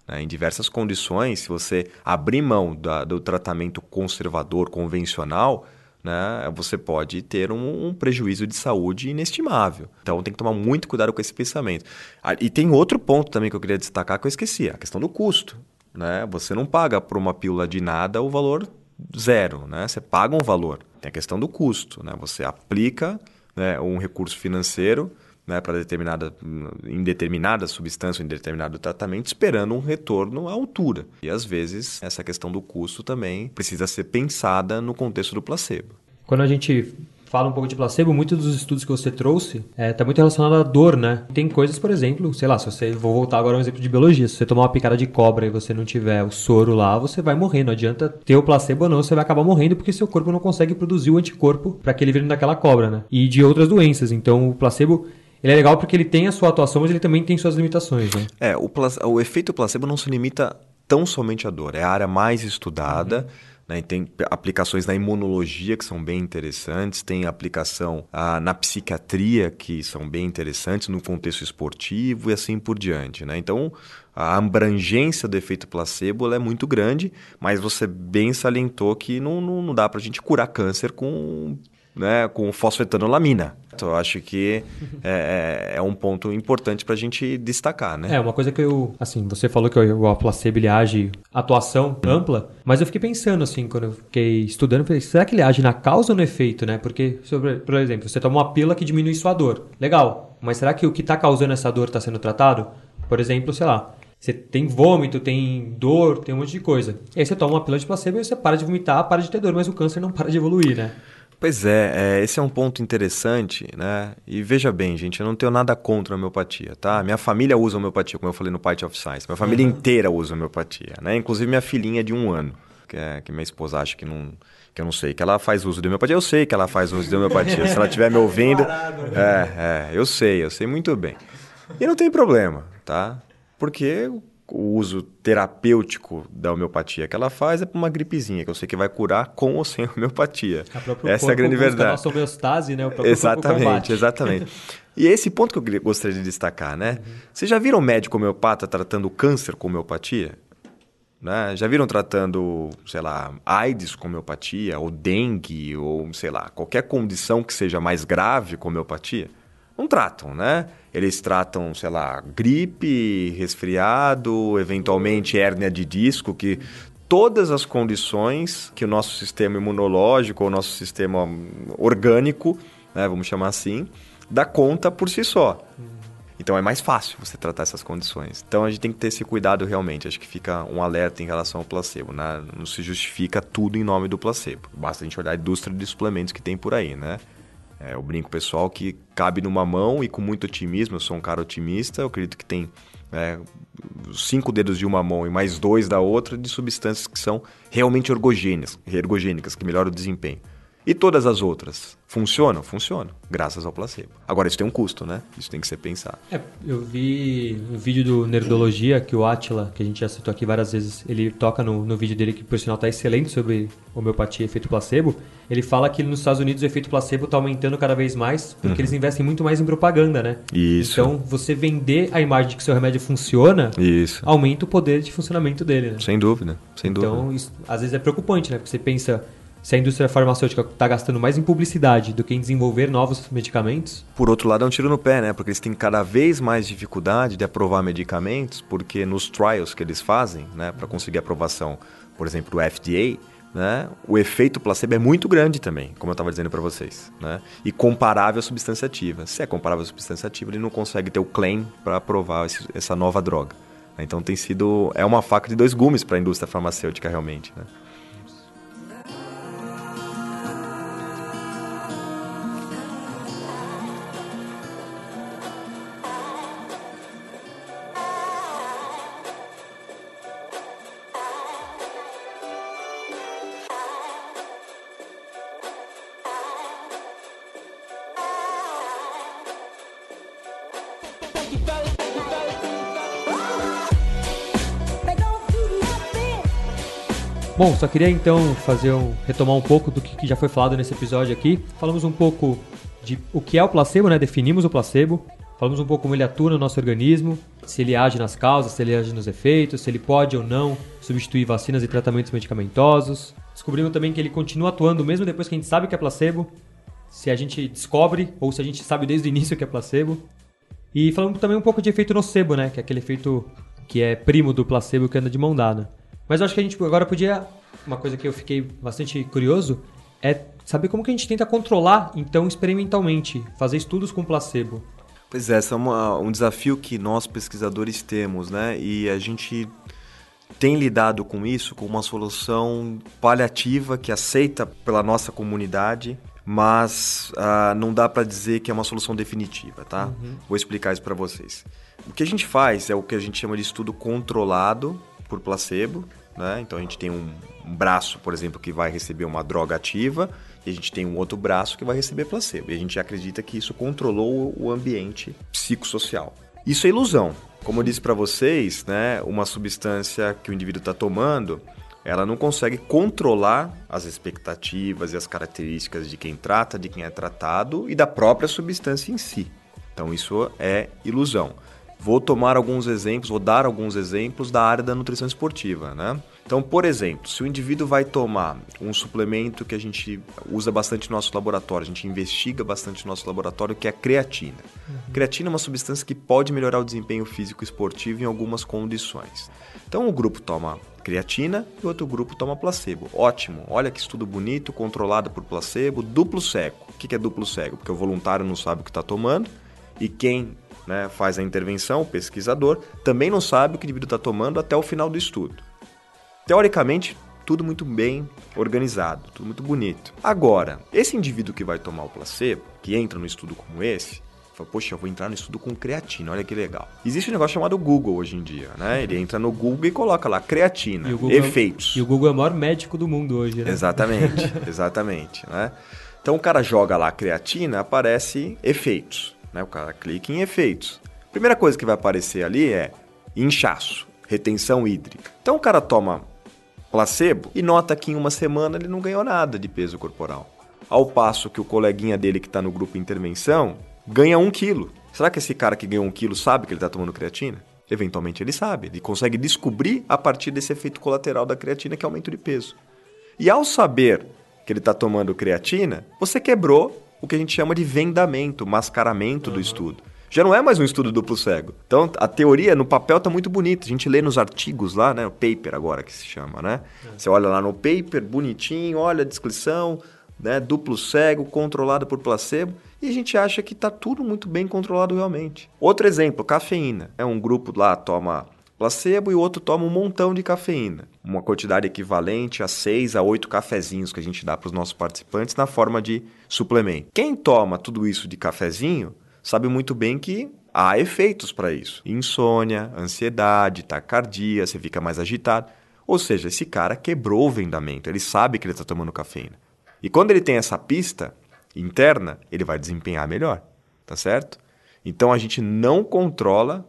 Né? Em diversas condições, se você abrir mão da, do tratamento conservador, convencional, né, você pode ter um, um, prejuízo de saúde inestimável. Então tem que tomar muito cuidado com esse pensamento. Ah, e tem outro ponto também que eu queria destacar que eu esqueci, a questão do custo. Né? Você não paga por uma pílula de nada o valor zero, né? Você paga um valor. Tem a questão do custo, né? Você aplica né, um recurso financeiro né, para determinada, em determinada substância, em determinado tratamento, esperando um retorno à altura. E às vezes essa questão do custo também precisa ser pensada no contexto do placebo. Quando a gente fala um pouco de placebo, muitos dos estudos que você trouxe está é, muito relacionado à dor, né? Tem coisas, por exemplo, sei lá, se você. Vou voltar agora a um exemplo de biologia. Se você tomar uma picada de cobra e você não tiver o soro lá, você vai morrer. Não adianta ter o placebo ou não, você vai acabar morrendo porque seu corpo não consegue produzir o anticorpo para aquele veneno daquela cobra, né? E de outras doenças. Então o placebo. Ele é legal porque ele tem a sua atuação, mas ele também tem suas limitações, né? É, o, o efeito placebo não se limita tão somente à dor. É a área mais estudada. Uhum né? Tem aplicações na imunologia que são bem interessantes, tem aplicação ah, na psiquiatria que são bem interessantes, no contexto esportivo e assim por diante. Né? Então, a abrangência do efeito placebo é muito grande, mas você bem salientou que não, não, não dá para a gente curar câncer com né, com fosfetanolamina. Então, eu acho que é, é, é um ponto importante para a gente destacar, né? É, uma coisa que eu... Assim, você falou que o placebo ele age atuação ampla, mas eu fiquei pensando, assim, quando eu fiquei estudando, falei, será que ele age na causa ou no efeito, né? Porque, sobre, por exemplo, você toma uma pílula que diminui sua dor. Legal, mas será que o que está causando essa dor está sendo tratado? Por exemplo, sei lá, você tem vômito, tem dor, tem um monte de coisa. E aí você toma uma pílula de placebo e você para de vomitar, para de ter dor, mas o câncer não para de evoluir, né? Pois é, é, esse é um ponto interessante, né? E veja bem, gente, eu não tenho nada contra a homeopatia, tá? Minha família usa homeopatia, como eu falei no Part of Science. Minha família uhum. inteira usa homeopatia, né? Inclusive minha filhinha de um ano, que, é, que minha esposa acha que não, que eu não sei, que ela faz uso de homeopatia. Eu sei que ela faz uso de homeopatia. Se ela estiver me ouvindo, né? é, é, eu sei, eu sei muito bem. E não tem problema, tá? Porque o uso terapêutico da homeopatia que ela faz é para uma gripezinha, que eu sei que vai curar com ou sem homeopatia. Essa é a grande verdade. A nossa homeostase, né? exatamente, exatamente. E é esse ponto que eu gostaria de destacar, né? Uhum. Vocês já viram médico homeopata tratando câncer com homeopatia? Né? Já viram tratando, sei lá, AIDS com homeopatia, ou dengue, ou sei lá, qualquer condição que seja mais grave com homeopatia? Não tratam, né? Eles tratam, sei lá, gripe, resfriado, eventualmente hérnia de disco, que todas as condições que o nosso sistema imunológico ou nosso sistema orgânico, né, vamos chamar assim, dá conta por si só. Então é mais fácil você tratar essas condições. Então a gente tem que ter esse cuidado realmente. Acho que fica um alerta em relação ao placebo. Né? Não se justifica tudo em nome do placebo. Basta a gente olhar a indústria de suplementos que tem por aí, né? É, eu brinco pessoal que cabe numa mão e com muito otimismo, eu sou um cara otimista, eu acredito que tem é, cinco dedos de uma mão e mais dois da outra de substâncias que são realmente ergogênicas, ergogênicas que melhoram o desempenho. E todas as outras funcionam? Funcionam, graças ao placebo. Agora, isso tem um custo, né? Isso tem que ser pensado. É, eu vi um vídeo do Nerdologia, que o Atila, que a gente já citou aqui várias vezes, ele toca no, no vídeo dele, que por sinal está excelente sobre homeopatia e efeito placebo. Ele fala que nos Estados Unidos o efeito placebo está aumentando cada vez mais, porque uhum. eles investem muito mais em propaganda, né? Isso. Então, você vender a imagem de que seu remédio funciona, isso. aumenta o poder de funcionamento dele, né? Sem dúvida, sem dúvida. Então, isso, às vezes é preocupante, né? Porque você pensa se a indústria farmacêutica está gastando mais em publicidade do que em desenvolver novos medicamentos. Por outro lado, é um tiro no pé, né? Porque eles têm cada vez mais dificuldade de aprovar medicamentos, porque nos trials que eles fazem, né, para conseguir aprovação, por exemplo, do FDA, né, o efeito placebo é muito grande também, como eu estava dizendo para vocês, né? E comparável à substância ativa. Se é comparável à substância ativa, ele não consegue ter o claim para aprovar esse, essa nova droga. Então tem sido é uma faca de dois gumes para a indústria farmacêutica realmente, né? Bom, só queria então fazer um, retomar um pouco do que já foi falado nesse episódio aqui. Falamos um pouco de o que é o placebo, né? Definimos o placebo. Falamos um pouco como ele atua no nosso organismo, se ele age nas causas, se ele age nos efeitos, se ele pode ou não substituir vacinas e tratamentos medicamentosos. Descobrimos também que ele continua atuando mesmo depois que a gente sabe que é placebo, se a gente descobre ou se a gente sabe desde o início que é placebo. E falamos também um pouco de efeito nocebo, né? Que é aquele efeito que é primo do placebo que anda de mão dada. Mas eu acho que a gente agora podia. Uma coisa que eu fiquei bastante curioso é saber como que a gente tenta controlar, então, experimentalmente, fazer estudos com placebo. Pois é, esse é uma, um desafio que nós pesquisadores temos, né? E a gente tem lidado com isso com uma solução paliativa que aceita pela nossa comunidade mas uh, não dá para dizer que é uma solução definitiva, tá? Uhum. Vou explicar isso para vocês. O que a gente faz é o que a gente chama de estudo controlado por placebo, né? Então a gente tem um, braço, por exemplo, que vai receber uma droga ativa e a gente tem um outro braço que vai receber placebo. E a gente acredita que isso controlou o ambiente psicossocial. Isso é ilusão. Como eu disse para vocês, né, uma substância que o indivíduo está tomando, ela não consegue controlar as expectativas e as características de quem trata, de quem é tratado e da própria substância em si. Então isso é ilusão. Vou tomar alguns exemplos, vou dar alguns exemplos da área da nutrição esportiva, né? Então, por exemplo, se o indivíduo vai tomar um suplemento que a gente usa bastante no nosso laboratório, a gente investiga bastante no nosso laboratório, que é a creatina. Uhum. Creatina é uma substância que pode melhorar o desempenho físico esportivo em algumas condições. Então, o grupo toma creatina e outro grupo toma placebo. Ótimo, olha que estudo bonito, controlado por placebo, duplo cego. O que é duplo cego? Porque o voluntário não sabe o que está tomando e quem né, faz a intervenção, o pesquisador, também não sabe o que o indivíduo está tomando até o final do estudo. Teoricamente, tudo muito bem organizado, tudo muito bonito. Agora, esse indivíduo que vai tomar o placebo, que entra no estudo como esse, fala, poxa, eu vou entrar no estudo com creatina, olha que legal. Existe um negócio chamado Google hoje em dia, né? Ele entra no Google e coloca lá creatina, e é efeitos. É, e o Google é o maior médico do mundo hoje, né? Exatamente, exatamente, né? Então o cara joga lá creatina, aparece efeitos, né? O cara clica em efeitos. Primeira coisa que vai aparecer ali é inchaço, retenção hídrica. Então o cara toma placebo e nota que em uma semana ele não ganhou nada de peso corporal. Ao passo que o coleguinha dele que está no grupo intervenção ganha um quilo. Será que esse cara que ganhou um quilo sabe que ele está tomando creatina? Eventualmente ele sabe, ele consegue descobrir a partir desse efeito colateral da creatina que é aumento de peso. E ao saber que ele está tomando creatina, você quebrou o que a gente chama de vendamento, mascaramento uhum. do estudo já não é mais um estudo duplo cego. Então, a teoria no papel tá muito bonita. A gente lê nos artigos lá, né? O paper agora que se chama, né? É. Você olha lá no paper, bonitinho, olha a descrição, né? Duplo cego, controlado por placebo. E a gente acha que tá tudo muito bem controlado realmente. Outro exemplo, cafeína. É um grupo lá toma placebo e o outro toma um montão de cafeína. Uma quantidade equivalente a 6 a 8 cafezinhos que a gente dá para os nossos participantes na forma de suplemento. Quem toma tudo isso de cafezinho sabe muito bem que há efeitos para isso. Insônia, ansiedade, taquicardia, você fica mais agitado. Ou seja, esse cara quebrou o vendamento, ele sabe que ele está tomando cafeína. E quando ele tem essa pista interna, ele vai desempenhar melhor, tá certo? Então a gente não controla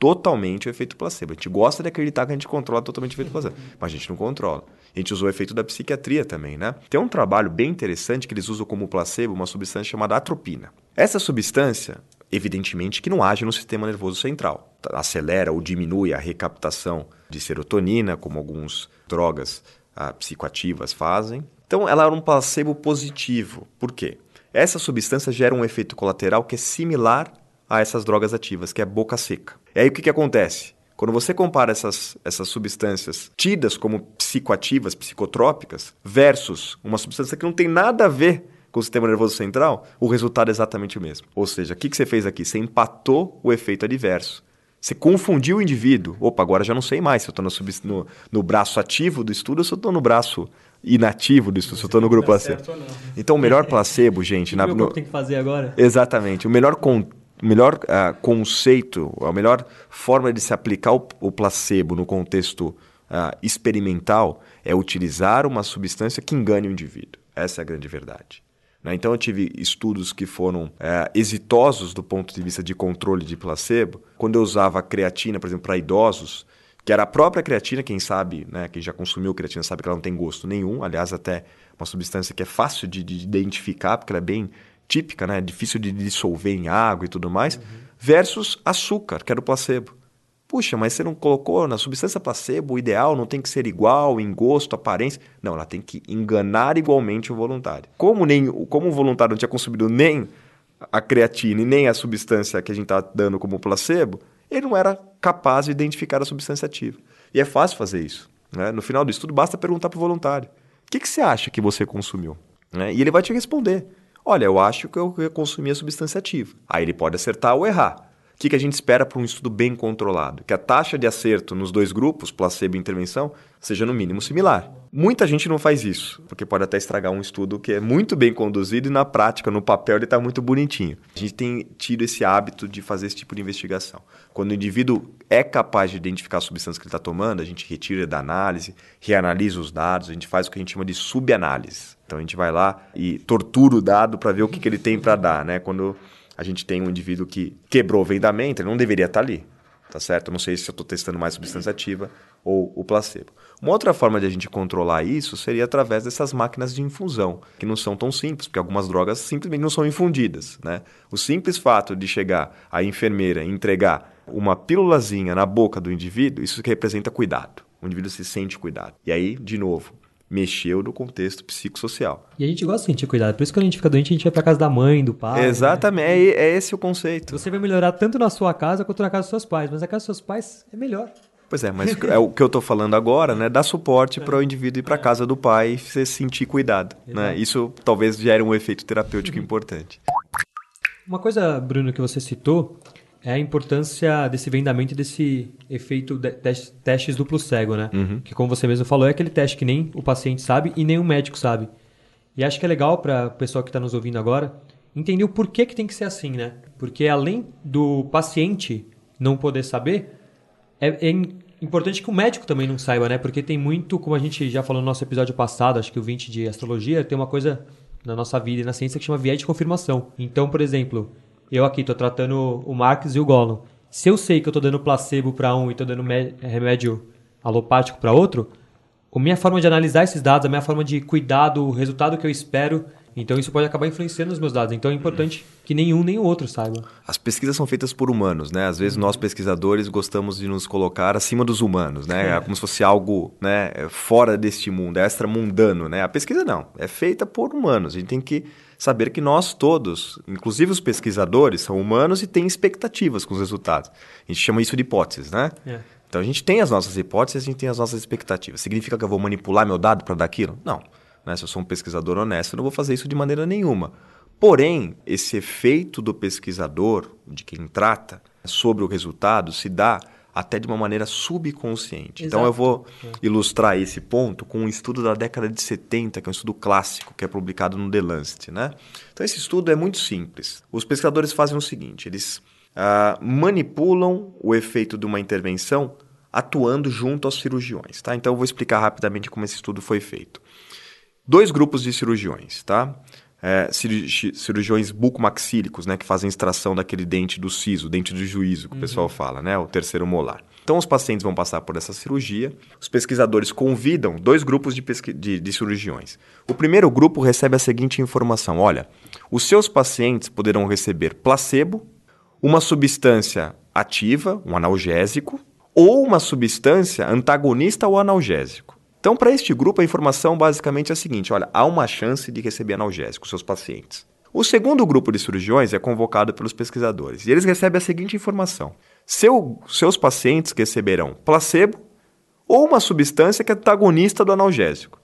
totalmente o efeito placebo. A gente gosta de acreditar que a gente controla totalmente o efeito placebo, mas a gente não controla. A gente usou o efeito da psiquiatria também, né? Tem um trabalho bem interessante que eles usam como placebo uma substância chamada atropina. Essa substância, evidentemente, que não age no sistema nervoso central. Acelera ou diminui a recaptação de serotonina, como algumas drogas ah, psicoativas fazem. Então, ela era um placebo positivo. Por quê? Essa substância gera um efeito colateral que é similar a essas drogas ativas, que é boca seca. E aí o que, que acontece? Quando você compara essas, essas substâncias tidas como psicoativas, psicotrópicas, versus uma substância que não tem nada a ver com o sistema nervoso central, o resultado é exatamente o mesmo. Ou seja, o que, que você fez aqui? Você empatou o efeito adverso. Você confundiu o indivíduo. Opa, agora já não sei mais se eu estou no, no, no, braço ativo do estudo ou se eu estou no braço inativo do estudo, se eu estou no grupo placebo. Então, o melhor placebo, gente... O na, que o no... tem que fazer agora? Exatamente. O melhor, con... o melhor uh, conceito, a melhor forma de se aplicar o, o placebo no contexto uh, experimental é utilizar uma substância que engane o indivíduo. Essa é a grande verdade. Né? Então, eu tive estudos que foram é, exitosos do ponto de vista de controle de placebo. Quando eu usava creatina, por exemplo, para idosos, que era a própria creatina, quem sabe, né, quem já consumiu creatina sabe que ela não tem gosto nenhum. Aliás, até uma substância que é fácil de, de identificar, porque ela é bem típica, né, difícil de dissolver em água e tudo mais, uhum. versus açúcar, que era o placebo. Puxa, mas você não colocou na substância placebo, o ideal não tem que ser igual em gosto, aparência. Não, ela tem que enganar igualmente o voluntário. Como, nem, como o voluntário não tinha consumido nem a creatina e nem a substância que a gente está dando como placebo, ele não era capaz de identificar a substância ativa. E é fácil fazer isso. Né? No final do estudo, basta perguntar para o voluntário: o que, que você acha que você consumiu? Né? E ele vai te responder: olha, eu acho que eu consumi a substância ativa. Aí ele pode acertar ou errar. que, que a gente espera para um estudo bem controlado? Que a taxa de acerto nos dois grupos, placebo e intervenção, seja no mínimo similar. Muita gente não faz isso, porque pode até estragar um estudo que é muito bem conduzido e na prática, no papel, ele está muito bonitinho. A gente tem tido esse hábito de fazer esse tipo de investigação. Quando o indivíduo é capaz de identificar a substância que ele está tomando, a gente retira da análise, reanalisa os dados, a gente faz o que a gente chama de subanálise. Então a gente vai lá e tortura o dado para ver o que, que ele tem para dar, né? Quando a gente tem um indivíduo que quebrou o vendamento, ele não deveria estar ali, tá certo? Eu não sei se eu estou testando mais substância ativa ou o placebo. Uma outra forma de a gente controlar isso seria através dessas máquinas de infusão, que não são tão simples, porque algumas drogas simplesmente não são infundidas, né? O simples fato de chegar a enfermeira e entregar uma pílulazinha na boca do indivíduo, isso que representa cuidado. O indivíduo se sente cuidado. E aí, de novo, mexeu no contexto psicossocial. E a gente gosta de sentir cuidado. Por isso que quando a gente fica doente, a gente vai pra casa da mãe, do pai. Exatamente, né? é, é, esse o conceito. Você vai melhorar tanto na sua casa quanto na casa dos seus pais, mas na casa dos seus pais é melhor. Pois é, mas é o que eu estou falando agora, né? Dar suporte é. para o indivíduo ir para é. casa do pai e se sentir cuidado. Né? Isso talvez gere um efeito terapêutico uhum. importante. Uma coisa, Bruno, que você citou é a importância desse vendamento e desse efeito de testes duplo cego, né? Uhum. Que como você mesmo falou, é aquele teste que nem o paciente sabe e nem o médico sabe. E acho que é legal para o pessoal que está nos ouvindo agora entender o porquê que tem que ser assim, né? Porque além do paciente não poder saber, é, é importante que o médico também não saiba, né? Porque tem muito, como a gente já falou no nosso episódio passado, acho que o 20 de astrologia, tem uma coisa na nossa vida e na ciência que chama viés de confirmação. Então, por exemplo, eu aqui tô tratando o Marx e o Gollum. Se eu sei que eu tô dando placebo para um e tô dando remédio alopático para outro, a minha forma de analisar esses dados, a minha forma de cuidar do resultado que eu espero, então isso pode acabar influenciando os meus dados. Então é importante que nenhum nem o outro saiba. As pesquisas são feitas por humanos, né? Às vezes nós pesquisadores gostamos de nos colocar acima dos humanos, né? É. Como se fosse algo, né, fora deste mundo, é extra mundano, né? A pesquisa não, é feita por humanos. A gente tem que saber que nós todos, inclusive os pesquisadores, são humanos e têm expectativas com os resultados. A gente chama isso de hipóteses, né? É. Então a gente tem as nossas hipóteses, a gente tem as nossas expectativas. Significa que eu vou manipular meu dado para dar aquilo? Não. Né? Se eu sou um pesquisador honesto, eu não vou fazer isso de maneira nenhuma. Porém, esse efeito do pesquisador, de quem trata, sobre o resultado, se dá até de uma maneira subconsciente. Exato. Então eu vou é. ilustrar esse ponto com um estudo da década de 70, que é um estudo clássico, que é publicado no The Lancet. Né? Então esse estudo é muito simples. Os pesquisadores fazem o seguinte, eles uh, manipulam o efeito de uma intervenção atuando junto aos cirurgiões. Tá? Então eu vou explicar rapidamente como esse estudo foi feito. Dois grupos de cirurgiões, tá? É, cirurgiões bucomaxílicos, né, que fazem extração daquele dente do siso, dente do juízo, que uhum. o pessoal fala, né, o terceiro molar. Então, os pacientes vão passar por essa cirurgia. Os pesquisadores convidam dois grupos de, de, de cirurgiões. O primeiro grupo recebe a seguinte informação: olha, os seus pacientes poderão receber placebo, uma substância ativa, um analgésico, ou uma substância antagonista ao analgésico. Então, para este grupo, a informação basicamente é a seguinte: olha, há uma chance de receber analgésico, seus pacientes. O segundo grupo de cirurgiões é convocado pelos pesquisadores e eles recebem a seguinte informação: Seu, seus pacientes receberão placebo ou uma substância que é antagonista do analgésico.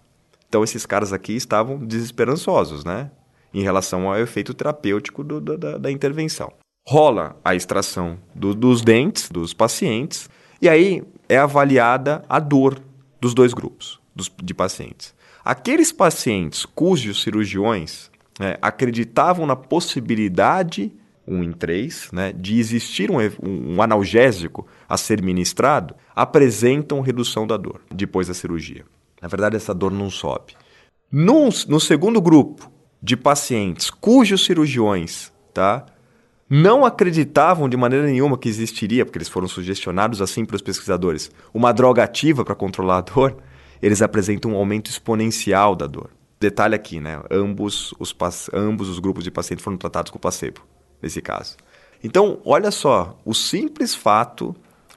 Então, esses caras aqui estavam desesperançosos, né? Em relação ao efeito terapêutico do, da, da, intervenção. Rola a extração do, dos dentes dos pacientes e aí é avaliada a dor dos dois grupos dos, de pacientes. Aqueles pacientes cujos cirurgiões né, acreditavam na possibilidade, um em três, né, de existir um, um, analgésico a ser ministrado, apresentam redução da dor depois da cirurgia. Na verdade, essa dor não sobe. No, no segundo grupo de pacientes cujos cirurgiões tá, não acreditavam de maneira nenhuma que existiria, porque eles foram sugestionados assim pelos pesquisadores, uma droga ativa para controlar a dor, eles apresentam um aumento exponencial da dor. Detalhe aqui, né? Ambos os, ambos os grupos de pacientes foram tratados com placebo, nesse caso. Então, olha só, o simples fato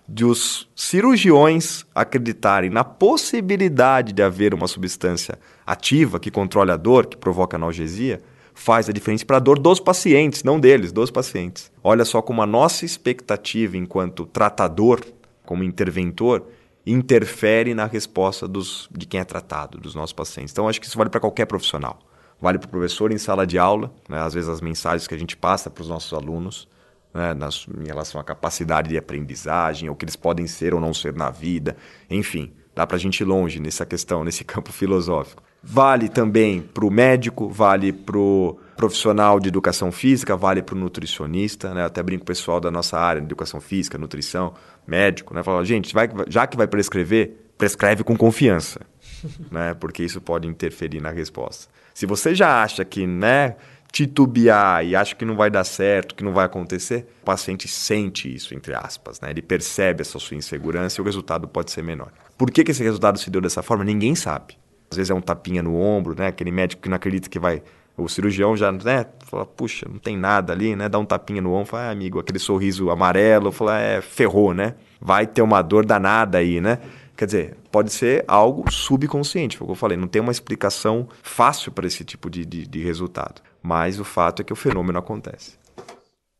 de os cirurgiões acreditarem na possibilidade de haver uma substância ativa que controle a dor, que provoca analgesia, faz a diferença para a dor dos pacientes, não deles, dos pacientes. Olha só como a nossa expectativa enquanto tratador, como interventor, interfere na resposta dos, de quem é tratado, dos nossos pacientes. Então, acho que isso vale para qualquer profissional. Vale para o professor em sala de aula, né? às vezes as mensagens que a gente passa para os nossos alunos, né, nas, em relação à capacidade de aprendizagem, ou que eles podem ser ou não ser na vida, enfim, dá para a gente ir longe nessa questão, nesse campo filosófico. Vale também para o médico, vale para o profissional de educação física, vale para o nutricionista, né? até brinco com o pessoal da nossa área, de educação física, nutrição, médico, né? Fala, gente, vai, já que vai prescrever, prescreve com confiança, né? Porque isso pode interferir na resposta. Se você já acha que, né, titubear e acha que não vai dar certo, que não vai acontecer, o paciente sente isso, entre aspas, né? Ele percebe essa sua insegurança e o resultado pode ser menor. Por que, que esse resultado se deu dessa forma? Ninguém sabe. Às vezes é um tapinha no ombro, né? Aquele médico que não acredita que vai o cirurgião já, né, fala, puxa, não tem nada ali, né? Dá um tapinha no ombro, fala, ah, amigo, aquele sorriso amarelo, fala, é, ferrou, né? Vai ter uma dor danada aí, né? Quer dizer, pode ser algo subconsciente, foi o que eu falei, não tem uma explicação fácil para esse tipo de, de, de resultado. Mas o fato é que o fenômeno acontece.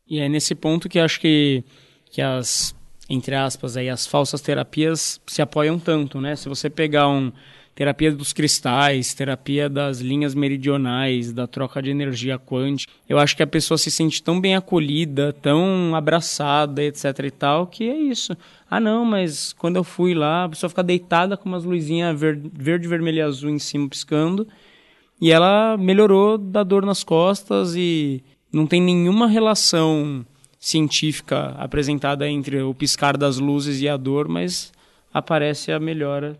E é nesse ponto que acho que, que as, entre aspas, aí, as falsas terapias se apoiam tanto, né? Se você pegar um terapia dos cristais, terapia das linhas meridionais, da troca de energia quântica. Eu acho que a pessoa se sente tão bem acolhida, tão abraçada, etc e tal, que é isso. Ah, não, mas quando eu fui lá, a pessoa fica deitada com umas luzinhas verde, verde vermelho e azul em cima piscando, e ela melhorou da dor nas costas e não tem nenhuma relação científica apresentada entre o piscar das luzes e a dor, mas aparece a melhora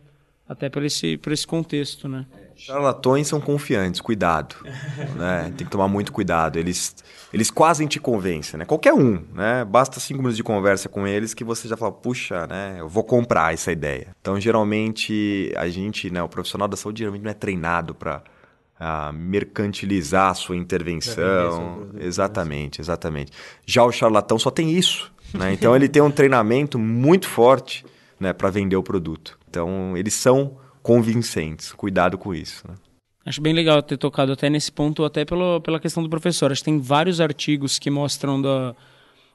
até por esse, por esse contexto, né? Charlatões são confiantes, cuidado. né? Tem que tomar muito cuidado. Eles, eles quase te convencem, né? Qualquer um, né? Basta cinco minutos de conversa com eles que você já fala, puxa, né? Eu vou comprar essa ideia. Então, geralmente, a gente, né? O profissional da saúde geralmente não é treinado para a mercantilizar a sua intervenção. Produto, exatamente, exatamente. Já o charlatão só tem isso. Né? Então ele tem um treinamento muito forte né, para vender o produto. Então, eles são convincentes. Cuidado com isso. Né? Acho bem legal ter tocado até nesse ponto, até pelo, pela questão do professor. Acho que tem vários artigos que mostram da,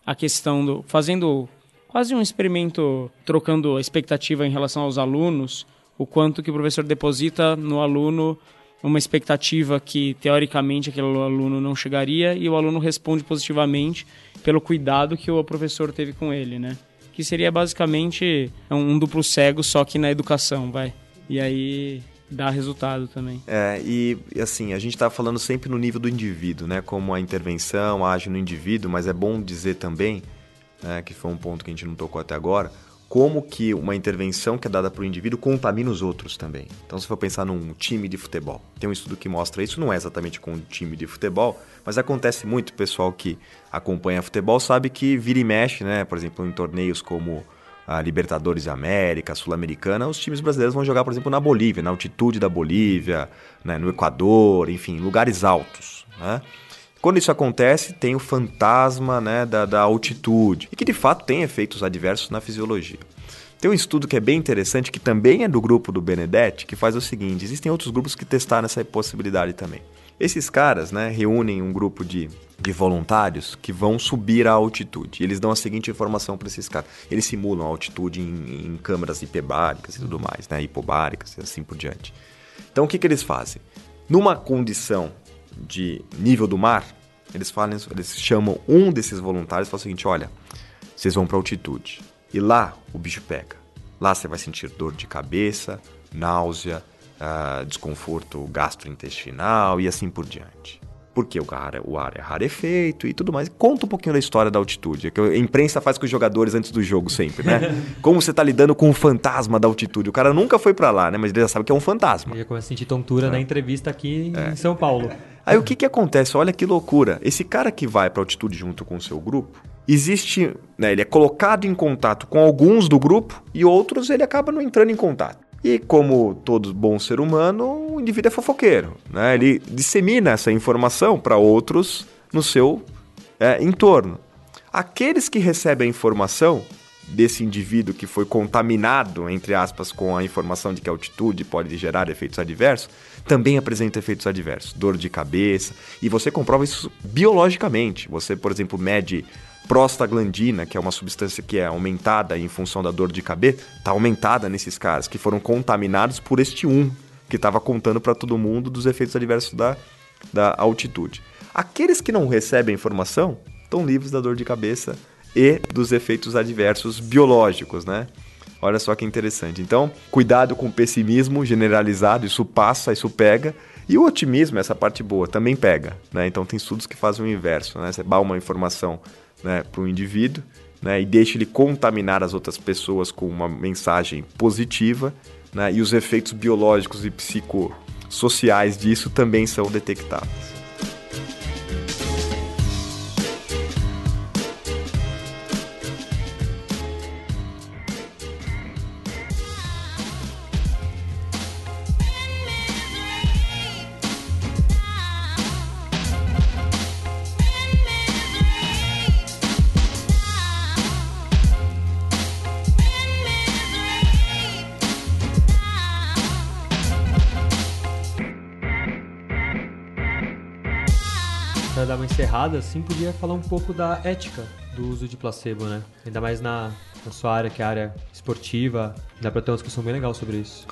a questão do. fazendo quase um experimento, trocando a expectativa em relação aos alunos, o quanto que o professor deposita no aluno uma expectativa que teoricamente aquele aluno não chegaria e o aluno responde positivamente pelo cuidado que o professor teve com ele, né? Que seria basicamente um duplo cego, só que na educação, vai. E aí dá resultado também. É, e assim, a gente está falando sempre no nível do indivíduo, né? Como a intervenção age no indivíduo, mas é bom dizer também, né, que foi um ponto que a gente não tocou até agora, como que uma intervenção que é dada para o indivíduo contamina os outros também. Então, se for pensar num time de futebol, tem um estudo que mostra isso, não é exatamente com um time de futebol, mas acontece muito, pessoal que acompanha futebol sabe que vira e mexe, né? Por exemplo, em torneios como a Libertadores América, Sul-Americana, os times brasileiros vão jogar, por exemplo, na Bolívia, na altitude da Bolívia, né? no Equador, enfim, lugares altos, né? Quando isso acontece, tem o fantasma né, da, da altitude, e que de fato tem efeitos adversos na fisiologia. Tem um estudo que é bem interessante, que também é do grupo do Benedetti, que faz o seguinte: existem outros grupos que testaram essa possibilidade também. Esses caras né, reúnem um grupo de, de voluntários que vão subir a altitude. Eles dão a seguinte informação para esses caras: eles simulam a altitude em, em câmeras hiperbáricas e tudo mais, né, hipobáricas e assim por diante. Então o que, que eles fazem? Numa condição de nível do mar, eles falam, eles chamam um desses voluntários e falam o seguinte: olha, vocês vão para altitude e lá o bicho pega. Lá você vai sentir dor de cabeça, náusea, uh, desconforto gastrointestinal e assim por diante porque o ar, o ar é rarefeito e tudo mais. Conta um pouquinho da história da altitude, que a imprensa faz com os jogadores antes do jogo sempre, né? Como você está lidando com o fantasma da altitude. O cara nunca foi para lá, né? Mas ele já sabe que é um fantasma. Ele já começa a sentir tontura é. na entrevista aqui é. em São Paulo. Aí o que que acontece? Olha que loucura. Esse cara que vai para altitude junto com o seu grupo, existe, né, ele é colocado em contato com alguns do grupo e outros ele acaba não entrando em contato. E como todo bom ser humano, o indivíduo é fofoqueiro. Né? Ele dissemina essa informação para outros no seu é, entorno. Aqueles que recebem a informação desse indivíduo que foi contaminado, entre aspas, com a informação de que a altitude pode gerar efeitos adversos, também apresenta efeitos adversos, dor de cabeça, e você comprova isso biologicamente. Você, por exemplo, mede prostaglandina, que é uma substância que é aumentada em função da dor de cabeça, está aumentada nesses caras que foram contaminados por este um que estava contando para todo mundo dos efeitos adversos da, da altitude. Aqueles que não recebem informação estão livres da dor de cabeça e dos efeitos adversos biológicos, né? Olha só que interessante. Então, cuidado com o pessimismo generalizado, isso passa, isso pega. E o otimismo, essa parte boa, também pega. Né? Então, tem estudos que fazem o inverso. Né? Você dá uma informação né, para o indivíduo né, e deixa ele contaminar as outras pessoas com uma mensagem positiva. Né? E os efeitos biológicos e psicossociais disso também são detectados. Encerrada, assim, podia falar um pouco da ética do uso de placebo, né? Ainda mais na, na sua área, que é a área esportiva. Dá pra ter uma discussão bem legal sobre isso.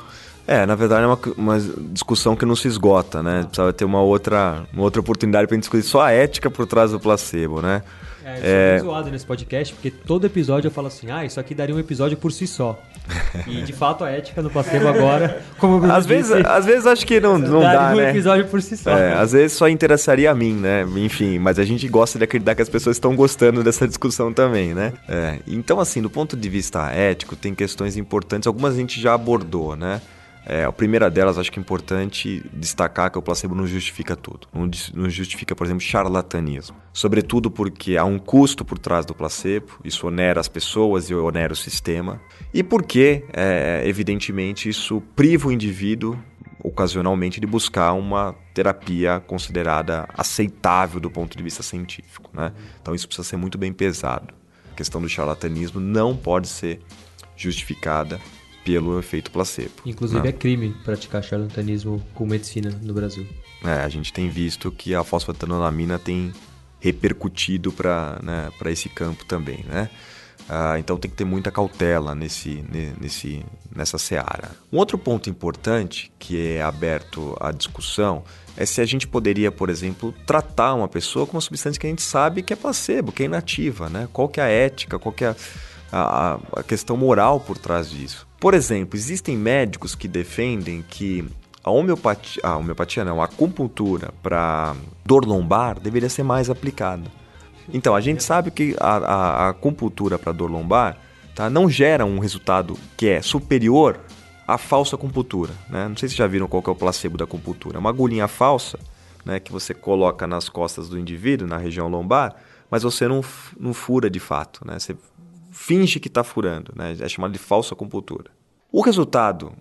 É, na verdade é uma, uma discussão que não se esgota, né? Precisava ter uma outra, uma outra oportunidade para discutir só a ética por trás do placebo, né? É, eu é... zoado nesse podcast, porque todo episódio eu falo assim, ah, isso aqui daria um episódio por si só. E de fato a ética no placebo agora, como às vezes, às vezes acho que não, não dá, um né? episódio por si só. É, às vezes só interessaria a mim, né? Enfim, mas a gente gosta de acreditar que as pessoas estão gostando dessa discussão também, né? É, então, assim, do ponto de vista ético, tem questões importantes, algumas a gente já abordou, né? É, a primeira delas, acho que é importante destacar que o placebo não justifica tudo. Não, não justifica, por exemplo, charlatanismo. Sobretudo porque há um custo por trás do placebo, isso onera as pessoas e onera o sistema. E porque, é, evidentemente, isso priva o indivíduo ocasionalmente de buscar uma terapia considerada aceitável do ponto de vista científico. Né? Então isso precisa ser muito bem pesado. A questão do charlatanismo não pode ser justificada pelo efeito placebo. Inclusive né? é crime praticar charlatanismo com medicina no Brasil. É, a gente tem visto que a fosfatanolamina tem repercutido para né, esse campo também, né? Ah, então tem que ter muita cautela nesse, nesse, nessa seara. Um outro ponto importante que é aberto à discussão é se a gente poderia, por exemplo, tratar uma pessoa com uma substância que a gente sabe que é placebo, que é inativa, né? Qual que é a ética, qual que é a, a questão moral por trás disso. Por exemplo, existem médicos que defendem que a homeopatia, a homeopatia não, a acupuntura para dor lombar deveria ser mais aplicada. Então, a gente sabe que a, a, acupuntura para dor lombar tá, não gera um resultado que é superior à falsa acupuntura. Né? Não sei se já viram qual é o placebo da acupuntura. É uma agulhinha falsa né, que você coloca nas costas do indivíduo, na região lombar, mas você não, não fura de fato. Né? Você finge que está furando, né? é chamado de falsa acupuntura. O resultado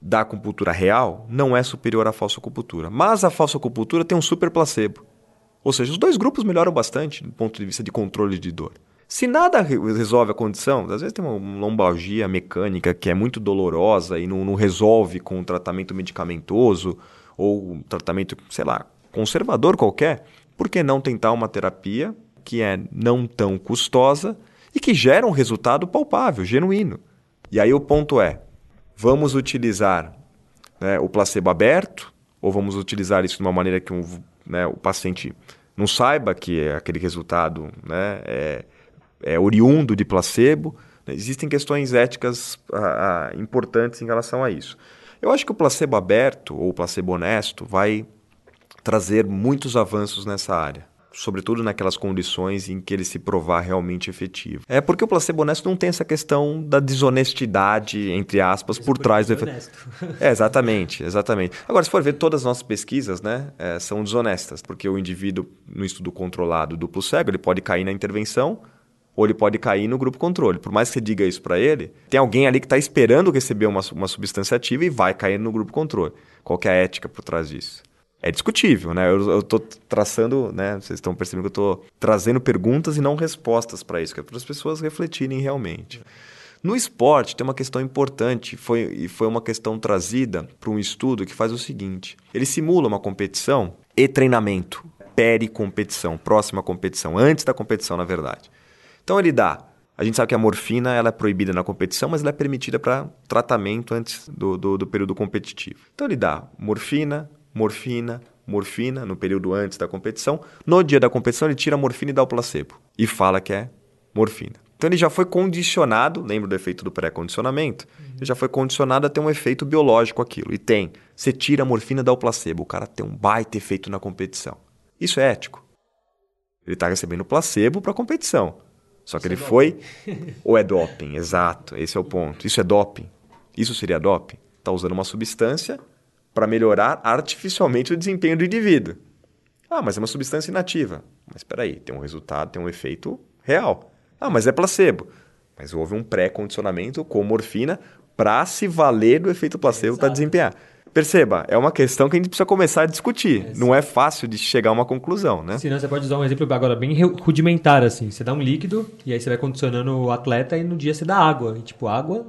da acupuntura real não é superior à falsa acupuntura, mas a falsa acupuntura tem um super placebo. Ou seja, os dois grupos melhoram bastante do ponto de vista de controle de dor. Se nada resolve a condição, às vezes tem uma lombalgia mecânica que é muito dolorosa e não, não resolve com um tratamento medicamentoso ou um tratamento, sei lá, conservador qualquer, por que não tentar uma terapia que é não tão custosa e que gera um resultado palpável, genuíno. E aí o ponto é: vamos utilizar né, o placebo aberto ou vamos utilizar isso de uma maneira que um, né, o paciente não saiba que é aquele resultado né, é, é oriundo de placebo? Existem questões éticas ah, ah, importantes em relação a isso. Eu acho que o placebo aberto ou o placebo honesto vai trazer muitos avanços nessa área sobretudo naquelas condições em que ele se provar realmente efetivo. É porque o placebo honesto não tem essa questão da desonestidade, entre aspas, por trás do efeito. É, exatamente, exatamente. Agora, se for ver, todas as nossas pesquisas né, é, são desonestas, porque o indivíduo, no estudo controlado duplo cego, ele pode cair na intervenção ou ele pode cair no grupo controle. Por mais que você diga isso para ele, tem alguém ali que está esperando receber uma, uma substância ativa e vai cair no grupo controle. Qual é a ética por trás disso? É discutível, né? Eu, estou traçando, né? Vocês estão percebendo que eu estou trazendo perguntas e não respostas para isso, que é para as pessoas refletirem realmente. No esporte tem uma questão importante, foi, e foi uma questão trazida para um estudo que faz o seguinte: ele simula uma competição e treinamento, peri-competição, próxima competição, antes da competição, na verdade. Então ele dá. A gente sabe que a morfina ela é proibida na competição, mas ela é permitida para tratamento antes do, do, do período competitivo. Então ele dá morfina, morfina, morfina no período antes da competição. No dia da competição, ele tira a morfina e dá o placebo. E fala que é morfina. Então ele já foi condicionado, lembra do efeito do pré-condicionamento? Uhum. Ele já foi condicionado a ter um efeito biológico aquilo. E tem. Você tira a morfina e dá o placebo. O cara tem um baita efeito na competição. Isso é ético. Ele está recebendo placebo para a competição. Só que Isso ele é foi. Ou é doping, exato. Esse é o ponto. Isso é doping. Isso seria doping. Está usando uma substância para melhorar artificialmente o desempenho do indivíduo. Ah, mas é uma substância inativa. Mas espera aí, tem um resultado, tem um efeito real. Ah, mas é placebo. Mas houve um pré-condicionamento com morfina para se valer do efeito placebo para desempenhar. Perceba, é uma questão que a gente precisa começar a discutir. É, não é fácil de chegar a uma conclusão, né? Sim, não, você pode usar um exemplo agora bem rudimentar, assim. Você dá um líquido e aí você vai condicionando o atleta e no dia você dá água. E, tipo, água,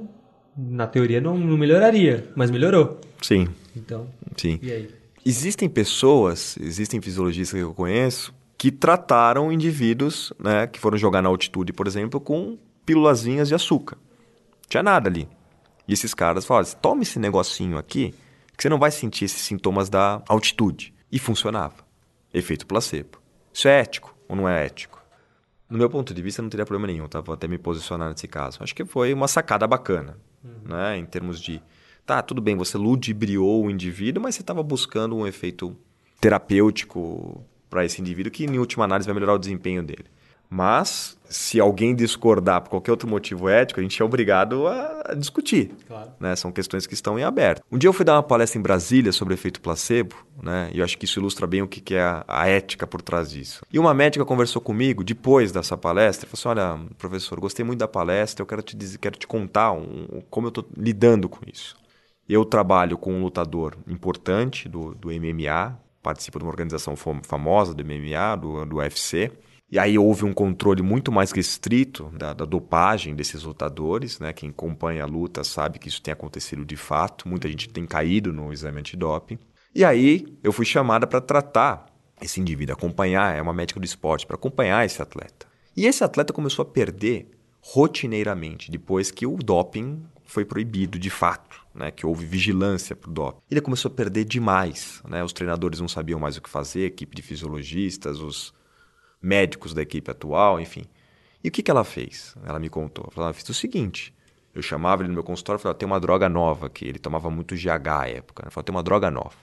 na teoria, não, não melhoraria, mas melhorou. Sim. Então, Sim. e aí? Existem pessoas, existem fisiologistas que eu conheço, que trataram indivíduos né, que foram jogar na altitude, por exemplo, com pílulazinhas de açúcar. Não tinha nada ali. E esses caras falaram, tome esse negocinho aqui que você não vai sentir esses sintomas da altitude. E funcionava. Efeito placebo. Isso é ético ou não é ético? No meu ponto de vista, não teria problema nenhum, tá? Vou até me posicionar nesse caso. Acho que foi uma sacada bacana, uhum. né? Em termos de, tá, tudo bem, você ludibriou o indivíduo, mas você estava buscando um efeito terapêutico para esse indivíduo que, em última análise, vai melhorar o desempenho dele. Mas, se alguém discordar por qualquer outro motivo ético, a gente é obrigado a discutir. Claro. Né? São questões que estão em aberto. Um dia eu fui dar uma palestra em Brasília sobre o efeito placebo, né? e eu acho que isso ilustra bem o que é a, a ética por trás disso. E uma médica conversou comigo depois dessa palestra e falou assim: Olha, professor, gostei muito da palestra, eu quero te, dizer, quero te contar um, como eu estou lidando com isso. Eu trabalho com um lutador importante do, do MMA, participo de uma organização famosa do MMA, do, do UFC. E aí houve um controle muito mais restrito da, da, dopagem desses lutadores, né? Quem acompanha a luta sabe que isso tem acontecido de fato. Muita gente tem caído no exame antidoping. E aí eu fui chamada para tratar esse indivíduo, acompanhar, é uma médica do esporte, para acompanhar esse atleta. E esse atleta começou a perder rotineiramente depois que o doping foi proibido de fato, né, que houve vigilância para o doping. Ele começou a perder demais, né, os treinadores não sabiam mais o que fazer, a equipe de fisiologistas, os médicos da equipe atual, enfim. E o que, que ela fez? Ela me contou. Ela, ela fez o seguinte: eu chamava ele no meu consultório e falava, tem uma droga nova aqui. Ele tomava muito GH à época. Né? Falava, tem uma droga nova.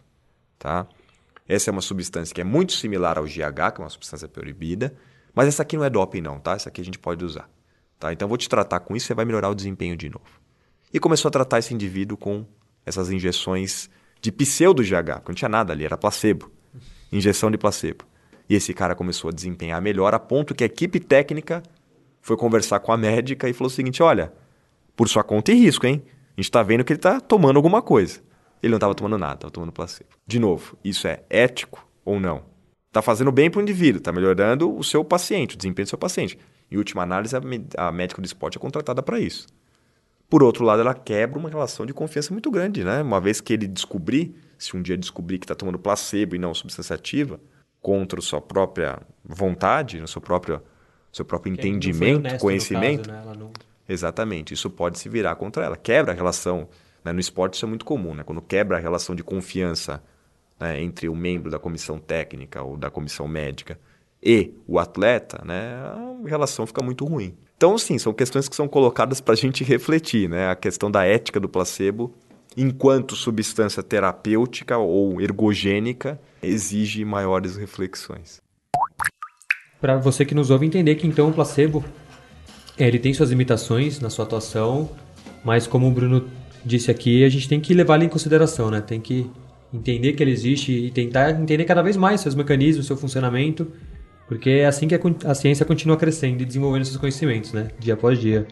Tá? Essa é uma substância que é muito similar ao GH, que é uma substância proibida, mas essa aqui não é doping não, tá? Essa aqui a gente pode usar. Tá? Então eu vou te tratar com isso, você vai melhorar o desempenho de novo. E começou a tratar esse indivíduo com essas injeções de pseudo GH, porque não tinha nada ali, era placebo. Injeção de placebo. E esse cara começou a desempenhar melhor, a ponto que a equipe técnica foi conversar com a médica e falou o seguinte: olha, por sua conta e risco, hein? A gente está vendo que ele está tomando alguma coisa. Ele não estava tomando nada, estava tomando placebo. De novo, isso é ético ou não? Está fazendo bem para o indivíduo, está melhorando o seu paciente, o desempenho do seu paciente. Em última análise, a, médica do esporte é contratada para isso. Por outro lado, ela quebra uma relação de confiança muito grande, né? Uma vez que ele descobrir, se um dia descobrir que está tomando placebo e não substância ativa, contra a sua própria vontade, no seu próprio, seu próprio que entendimento, conhecimento. Caso, né? não... Exatamente, isso pode se virar contra ela. Quebra a relação. Né? No esporte isso é muito comum, né? quando quebra a relação de confiança né? entre o membro da comissão técnica ou da comissão médica e o atleta, né? a relação fica muito ruim. Então, sim, são questões que são colocadas para a gente refletir. Né? A questão da ética do placebo enquanto substância terapêutica ou ergogênica, exige maiores reflexões. Para você que nos ouve entender que então o placebo ele tem suas limitações na sua atuação, mas como o Bruno disse aqui, a gente tem que levar ele em consideração, né? Tem que entender que ele existe e tentar entender cada vez mais seus mecanismos, seu funcionamento, porque é assim que a, ciência continua crescendo e desenvolvendo seus conhecimentos, né? Dia após dia.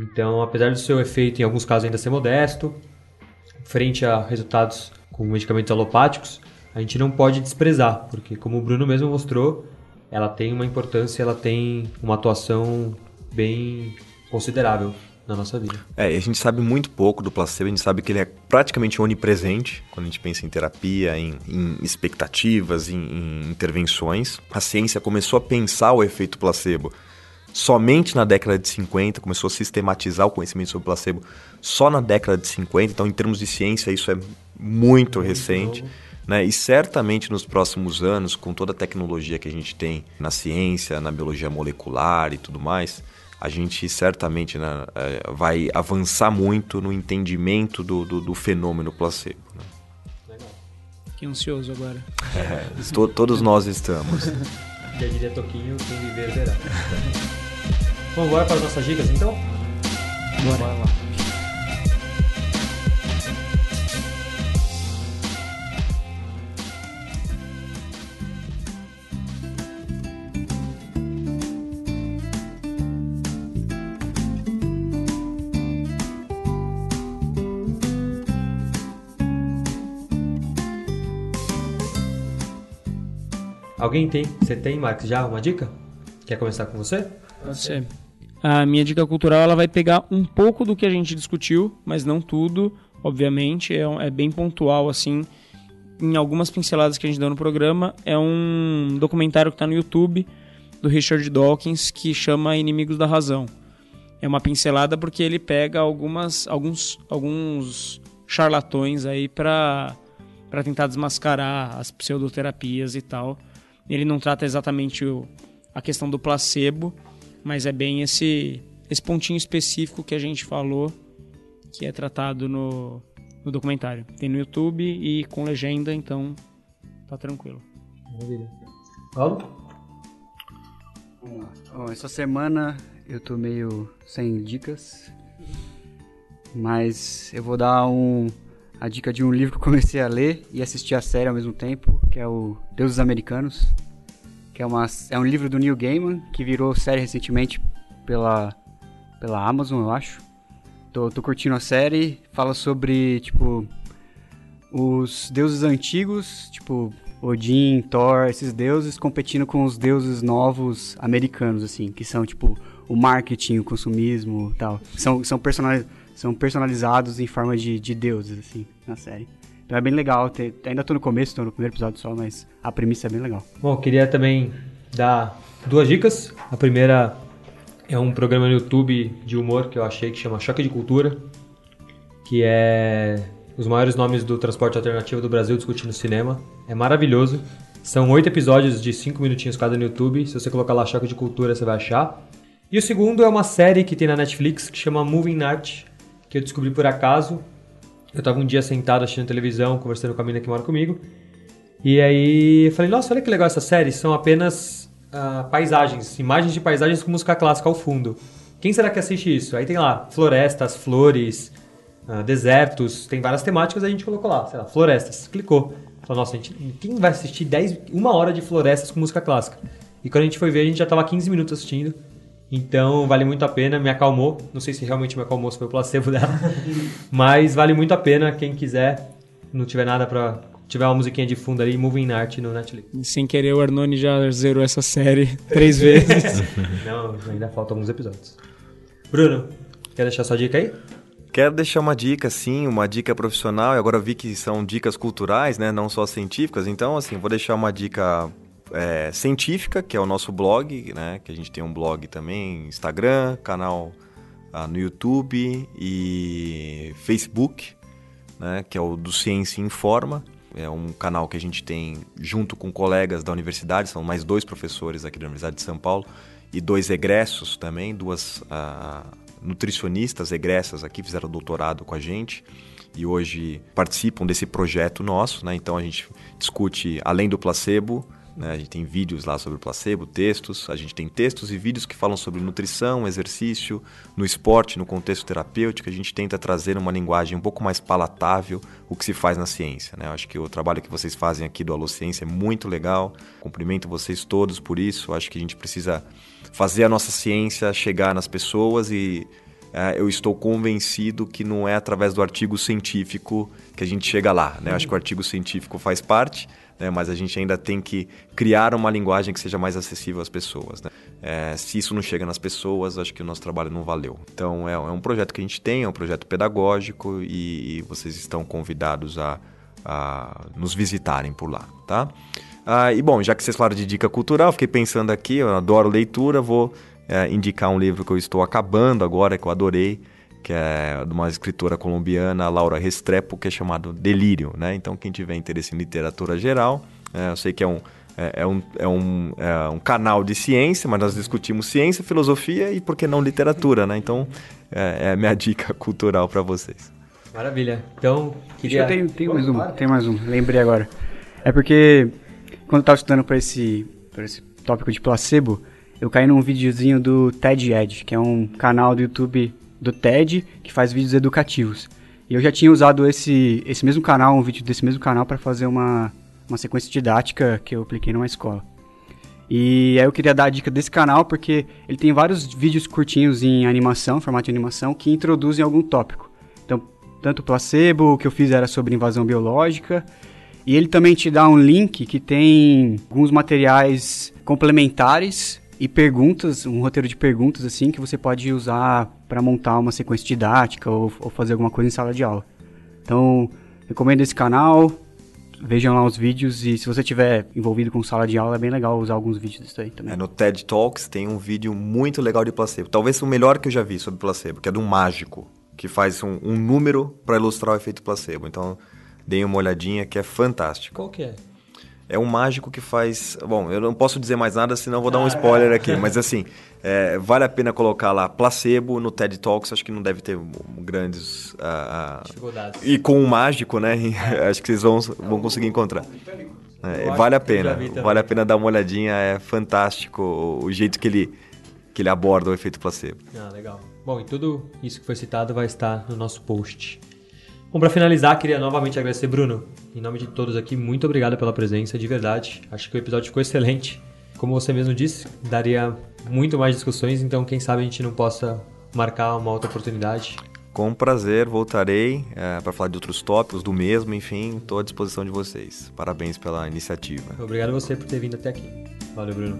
Então, apesar do seu efeito em alguns casos ainda ser modesto, frente a resultados com medicamentos alopáticos, a gente não pode desprezar, porque como o Bruno mesmo mostrou, ela tem uma importância, ela tem uma atuação bem considerável na nossa vida. É, a gente sabe muito pouco do placebo, a gente sabe que ele é praticamente onipresente quando a gente pensa em terapia, em, em expectativas, em, em intervenções. A ciência começou a pensar o efeito placebo somente na década de 50, começou a sistematizar o conhecimento sobre placebo só na década de 50, então em termos de ciência isso é muito, muito recente. Novo. Né? E certamente nos próximos anos, com toda a tecnologia que a gente tem na ciência, na biologia molecular e tudo mais, a gente certamente né, é, vai avançar muito no entendimento do, do, do fenômeno placebo. Né? Legal. Fiquei ansioso agora. É, to, todos nós estamos. Já diria Toquinho, quem viver verá. Bom, bora para as nossas dicas então? Bora. bora lá. Alguém tem? Você tem, Marcos, já uma dica? Quer começar com você? Pode ser. A minha dica cultural ela vai pegar um pouco do que a gente discutiu, mas não tudo, obviamente. É, é bem pontual, assim. Em algumas pinceladas que a gente deu no programa, é um documentário que está no YouTube do Richard Dawkins que chama Inimigos da Razão. É uma pincelada porque ele pega algumas, alguns, alguns charlatões aí para tentar desmascarar as pseudoterapias e tal. Ele não trata exatamente o, a questão do placebo, mas é bem esse, esse pontinho específico que a gente falou que é tratado no, no documentário. Tem no YouTube e com legenda, então tá tranquilo. Maravilha. Paulo? Vamos lá. Bom, essa semana eu tô meio sem dicas, mas eu vou dar um, a dica de um livro que comecei a ler e assistir a série ao mesmo tempo, que é o Deuses Americanos, que é, uma, é um livro do Neil Gaiman, que virou série recentemente pela, pela Amazon, eu acho. Tô, tô curtindo a série, fala sobre, tipo, os deuses antigos, tipo, Odin, Thor, esses deuses competindo com os deuses novos americanos, assim, que são, tipo, o marketing, o consumismo tal. São, são personagens são personalizados em forma de, de deuses, assim, na série. Então é bem legal. Ter, ainda tô no começo, tô no primeiro episódio só, mas a premissa é bem legal. Bom, queria também dar duas dicas. A primeira é um programa no YouTube de humor que eu achei que chama Choque de Cultura, que é os maiores nomes do transporte alternativo do Brasil discutindo cinema. É maravilhoso. São oito episódios de cinco minutinhos cada no YouTube. Se você colocar lá Choque de Cultura, você vai achar. E o segundo é uma série que tem na Netflix que chama Moving Art, que eu descobri por acaso. Eu estava um dia sentado assistindo televisão, conversando com a menina que mora comigo. E aí eu falei, nossa, olha que legal essa série. São apenas uh, paisagens, imagens de paisagens com música clássica ao fundo. Quem será que assiste isso? Aí tem lá florestas, flores, uh, desertos, tem várias temáticas, a gente colocou lá, sei lá, florestas. Clicou. Falou, nossa, gente, quem vai assistir 10, uma hora de florestas com música clássica? E quando a gente foi ver, a gente já estava 15 minutos assistindo. Então vale muito a pena, me acalmou. Não sei se realmente me acalmou, se foi o placebo dela. Mas vale muito a pena quem quiser, não tiver nada para tiver uma musiquinha de fundo ali, Moving Art no Netflix. Sem querer, o Arnone já zerou essa série três vezes. não, ainda faltam alguns episódios. Bruno, quer deixar sua dica aí? Quero deixar uma dica, sim, uma dica profissional. E agora vi que são dicas culturais, né? Não só científicas. Então, assim, vou deixar uma dica é, científica, que é o nosso blog, né? Que a gente tem um blog também, Instagram, canal ah, no YouTube e Facebook, né? Que é o do Ciência Informa. É um canal que a gente tem junto com colegas da universidade, são mais dois professores aqui da Universidade de São Paulo e dois egressos também, duas ah, nutricionistas egressas aqui, fizeram doutorado com a gente e hoje participam desse projeto nosso, né? Então a gente discute além do placebo, né? A gente tem vídeos lá sobre o placebo, textos. A gente tem textos e vídeos que falam sobre nutrição, exercício, no esporte, no contexto terapêutico. A gente tenta trazer uma linguagem um pouco mais palatável o que se faz na ciência. Né? Eu acho que o trabalho que vocês fazem aqui do Alociência é muito legal. Cumprimento vocês todos por isso. Eu acho que a gente precisa fazer a nossa ciência chegar nas pessoas e é, eu estou convencido que não é através do artigo científico que a gente chega lá. Né? Acho que o artigo científico faz parte, né? mas a gente ainda tem que criar uma linguagem que seja mais acessível às pessoas. Né? É, se isso não chega nas pessoas, acho que o nosso trabalho não valeu. Então é, é um projeto que a gente tem, é um projeto pedagógico e, e vocês estão convidados a, a, nos visitarem por lá, tá? Ah, e bom, já que vocês falaram de dica cultural, fiquei pensando aqui, eu adoro leitura, vou é, indicar um livro que eu estou acabando agora, que eu adorei, que é de uma escritora colombiana, Laura Restrepo, que é chamado Delírio, né? Então, quem tiver interesse em literatura geral, é, eu sei que é um, é, é, um, é, um, é um canal de ciência, mas nós discutimos ciência, filosofia e, por que não, literatura, né? Então, é, é a minha dica cultural para vocês. Maravilha. Então, queria... Tem, tem mais um, tem mais um, lembrei agora. É porque, quando eu estava estudando para esse, esse tópico de placebo, eu caí num videozinho do TED Ed, que é um canal do YouTube do TED que faz vídeos educativos. E eu já tinha usado esse, esse mesmo canal, um vídeo desse mesmo canal, para fazer uma, uma sequência didática que eu apliquei numa escola. E aí eu queria dar a dica desse canal porque ele tem vários vídeos curtinhos em animação, formato de animação, que introduzem algum tópico. Então, tanto placebo, o que eu fiz era sobre invasão biológica, e ele também te dá um link que tem alguns materiais complementares e perguntas, um roteiro de perguntas assim que você pode usar para montar uma sequência didática ou, ou, fazer alguma coisa em sala de aula. Então, recomendo esse canal, vejam lá os vídeos e se você estiver envolvido com sala de aula é bem legal usar alguns vídeos disso aí também. É, no TED Talks tem um vídeo muito legal de placebo, talvez o melhor que eu já vi sobre placebo, que é de um mágico que faz um, um número para ilustrar o efeito placebo. Então, deem uma olhadinha que é fantástico. Qual que é? é um mágico que faz. Bom, eu não posso dizer mais nada, senão vou dar um spoiler aqui. Mas assim, é, vale a pena colocar lá placebo no TED Talks. Acho que não deve ter grandes. Uh, Dificuldades. E com o mágico, né? acho que vocês vão, vão conseguir encontrar. É, vale a pena. Vale a pena dar uma olhadinha. É fantástico o jeito que ele, que ele aborda o efeito placebo. Ah, legal. Bom, e tudo isso que foi citado vai estar no nosso post. Bom, para finalizar, queria novamente agradecer, Bruno. Em nome de todos aqui, muito obrigado pela presença, de verdade. Acho que o episódio ficou excelente. Como você mesmo disse, daria muito mais discussões, então quem sabe a gente não possa marcar uma outra oportunidade. Com prazer, voltarei é, para falar de outros tópicos, do mesmo, enfim, estou à disposição de vocês. Parabéns pela iniciativa. Obrigado a você por ter vindo até aqui. Valeu, Bruno.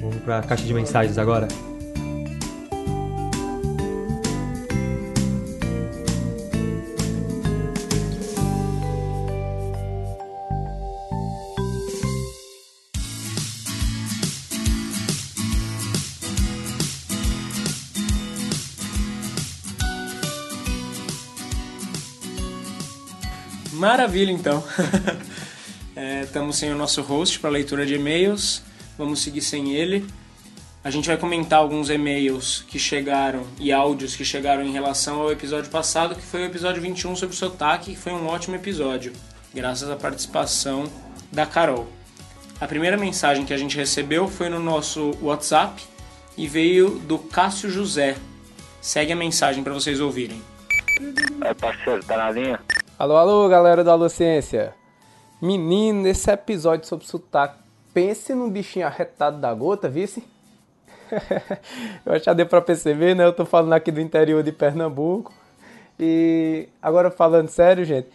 Vamos para a caixa de mensagens agora. Maravilha, então. Estamos é, sem o nosso host para leitura de e-mails. Vamos seguir sem ele. A gente vai comentar alguns e-mails que chegaram e áudios que chegaram em relação ao episódio passado, que foi o episódio 21 sobre o sotaque, que foi um ótimo episódio, graças à participação da Carol. A primeira mensagem que a gente recebeu foi no nosso WhatsApp e veio do Cássio José. Segue a mensagem para vocês ouvirem. É parceiro, tá na linha? Alô, alô, galera da Alociência. Menino, nesse episódio sobre sotaque, pense num bichinho arretado da gota, vice? eu acho que já deu pra perceber, né? Eu tô falando aqui do interior de Pernambuco. E agora falando sério, gente,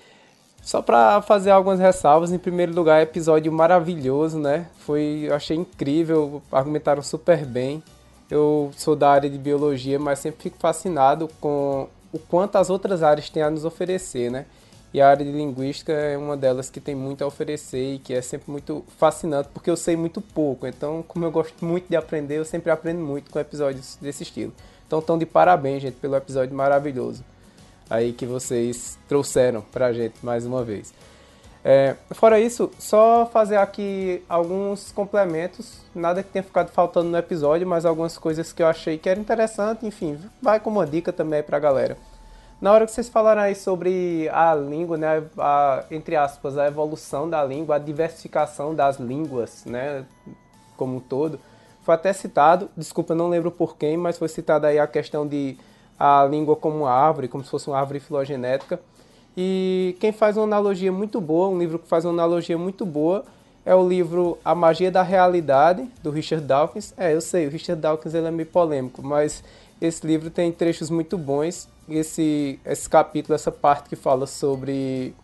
só para fazer algumas ressalvas, em primeiro lugar, episódio maravilhoso, né? Foi, eu achei incrível, argumentaram super bem. Eu sou da área de biologia, mas sempre fico fascinado com o quanto as outras áreas têm a nos oferecer, né? E a área de linguística é uma delas que tem muito a oferecer e que é sempre muito fascinante, porque eu sei muito pouco. Então, como eu gosto muito de aprender, eu sempre aprendo muito com episódios desse estilo. Então, estão de parabéns, gente, pelo episódio maravilhoso aí que vocês trouxeram pra gente mais uma vez. É, fora isso, só fazer aqui alguns complementos, nada que tenha ficado faltando no episódio, mas algumas coisas que eu achei que era interessante, enfim, vai como uma dica também pra galera. Na hora que vocês falaram aí sobre a língua, né, a, entre aspas, a evolução da língua, a diversificação das línguas, né, como um todo, foi até citado, desculpa, não lembro por quem, mas foi citada aí a questão de a língua como uma árvore, como se fosse uma árvore filogenética. E quem faz uma analogia muito boa, um livro que faz uma analogia muito boa, é o livro A Magia da Realidade, do Richard Dawkins. É, eu sei, o Richard Dawkins ele é meio polêmico, mas esse livro tem trechos muito bons. Esse, esse capítulo, essa parte que fala sobre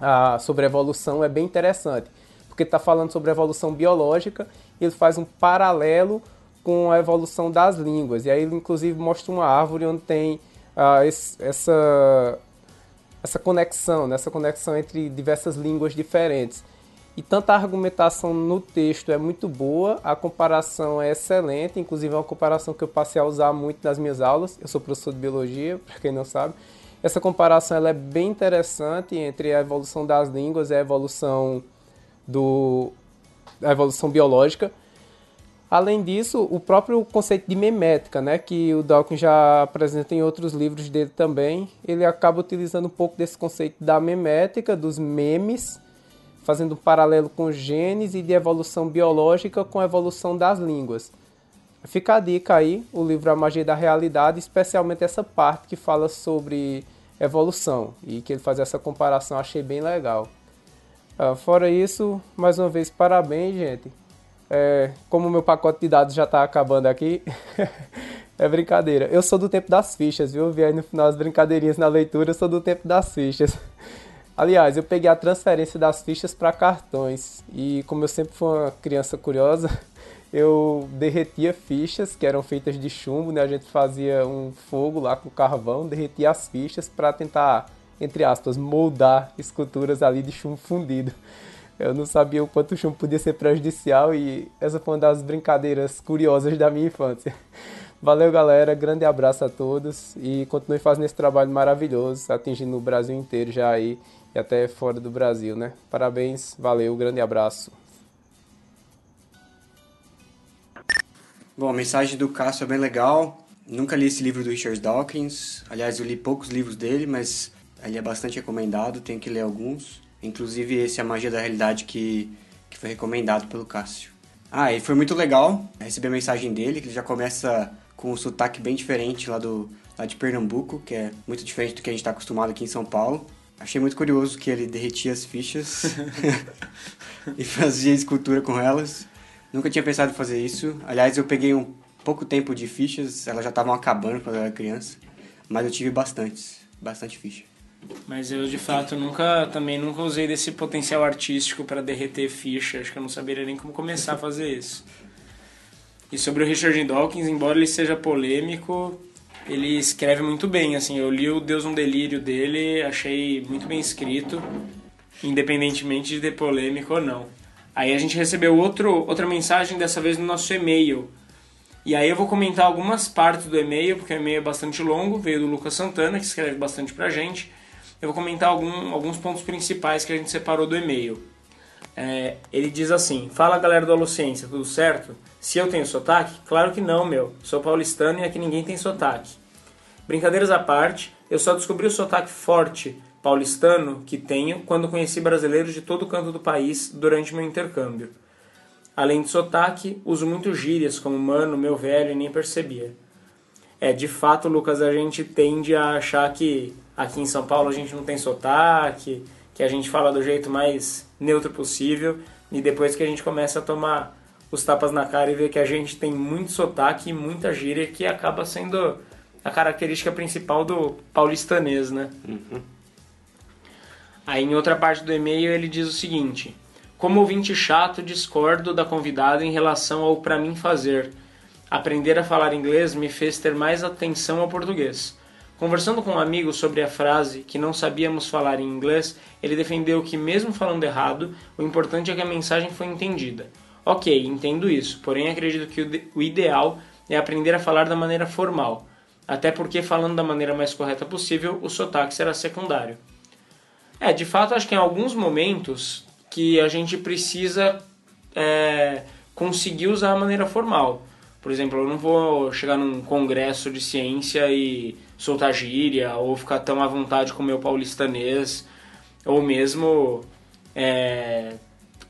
a sobre evolução é bem interessante, porque está falando sobre a evolução biológica e ele faz um paralelo com a evolução das línguas. E aí ele, inclusive, mostra uma árvore onde tem ah, esse, essa, essa conexão, né? essa conexão entre diversas línguas diferentes. E tanta argumentação no texto é muito boa, a comparação é excelente, inclusive é uma comparação que eu passei a usar muito nas minhas aulas. Eu sou professor de biologia, para quem não sabe. Essa comparação ela é bem interessante entre a evolução das línguas e a evolução do a evolução biológica. Além disso, o próprio conceito de memética, né, que o Dawkins já apresenta em outros livros dele também, ele acaba utilizando um pouco desse conceito da memética, dos memes, fazendo um paralelo com genes e de evolução biológica com a evolução das línguas. Fica a dica aí, o livro A Magia da Realidade, especialmente essa parte que fala sobre evolução e que ele faz essa comparação, achei bem legal. Uh, fora isso, mais uma vez, parabéns, gente. É, como meu pacote de dados já está acabando aqui, é brincadeira. Eu sou do tempo das fichas, viu? Vi aí no final as brincadeirinhas na leitura, eu sou do tempo das fichas. Aliás, eu peguei a transferência das fichas para cartões e como eu sempre fui uma criança curiosa, eu derretia fichas que eram feitas de chumbo, né? A gente fazia um fogo lá com carvão, derretia as fichas para tentar, entre aspas, moldar esculturas ali de chumbo fundido. Eu não sabia o quanto o chumbo podia ser prejudicial e essa foi uma das brincadeiras curiosas da minha infância. Valeu, galera. Grande abraço a todos e continue fazendo esse trabalho maravilhoso, atingindo o Brasil inteiro já aí e até fora do Brasil, né? Parabéns, valeu, grande abraço. Bom, a mensagem do Cássio é bem legal. Nunca li esse livro do Richard Dawkins. Aliás, eu li poucos livros dele, mas ele é bastante recomendado, tenho que ler alguns. Inclusive esse é A Magia da Realidade que, que foi recomendado pelo Cássio. Ah, e foi muito legal receber a mensagem dele, que ele já começa com um sotaque bem diferente lá, do, lá de Pernambuco, que é muito diferente do que a gente está acostumado aqui em São Paulo. Achei muito curioso que ele derretia as fichas e fazia escultura com elas. Nunca tinha pensado em fazer isso. Aliás, eu peguei um pouco tempo de fichas, elas já estavam acabando quando eu era criança, mas eu tive bastantes, bastante ficha. Mas eu de fato nunca também nunca usei desse potencial artístico para derreter ficha, acho que eu não saberia nem como começar a fazer isso. E sobre o Richard Dawkins, embora ele seja polêmico, ele escreve muito bem, assim, eu li o Deus um Delírio dele, achei muito bem escrito, independentemente de ter polêmico ou não. Aí a gente recebeu outro, outra mensagem, dessa vez no nosso e-mail. E aí eu vou comentar algumas partes do e-mail, porque o e-mail é bastante longo, veio do Lucas Santana, que escreve bastante pra gente. Eu vou comentar algum, alguns pontos principais que a gente separou do e-mail. É, ele diz assim: Fala galera do Alociência, tudo certo? Se eu tenho sotaque? Claro que não, meu. Sou paulistano e aqui ninguém tem sotaque. Brincadeiras à parte, eu só descobri o sotaque forte paulistano que tenho quando conheci brasileiros de todo canto do país durante meu intercâmbio. Além de sotaque, uso muito gírias como mano, meu velho e nem percebia. É, de fato, Lucas, a gente tende a achar que aqui em São Paulo a gente não tem sotaque, que a gente fala do jeito mais neutro possível, e depois que a gente começa a tomar os tapas na cara e ver que a gente tem muito sotaque e muita gíria que acaba sendo a característica principal do paulistanês, né? Uhum. Aí em outra parte do e-mail ele diz o seguinte: Como ouvinte chato, discordo da convidada em relação ao para mim fazer. Aprender a falar inglês me fez ter mais atenção ao português. Conversando com um amigo sobre a frase que não sabíamos falar em inglês, ele defendeu que, mesmo falando errado, o importante é que a mensagem foi entendida. Ok, entendo isso, porém acredito que o ideal é aprender a falar da maneira formal, até porque, falando da maneira mais correta possível, o sotaque será secundário. É, de fato, acho que em alguns momentos que a gente precisa é, conseguir usar a maneira formal. Por exemplo, eu não vou chegar num congresso de ciência e soltar gíria, ou ficar tão à vontade com o meu paulistanês, ou mesmo é,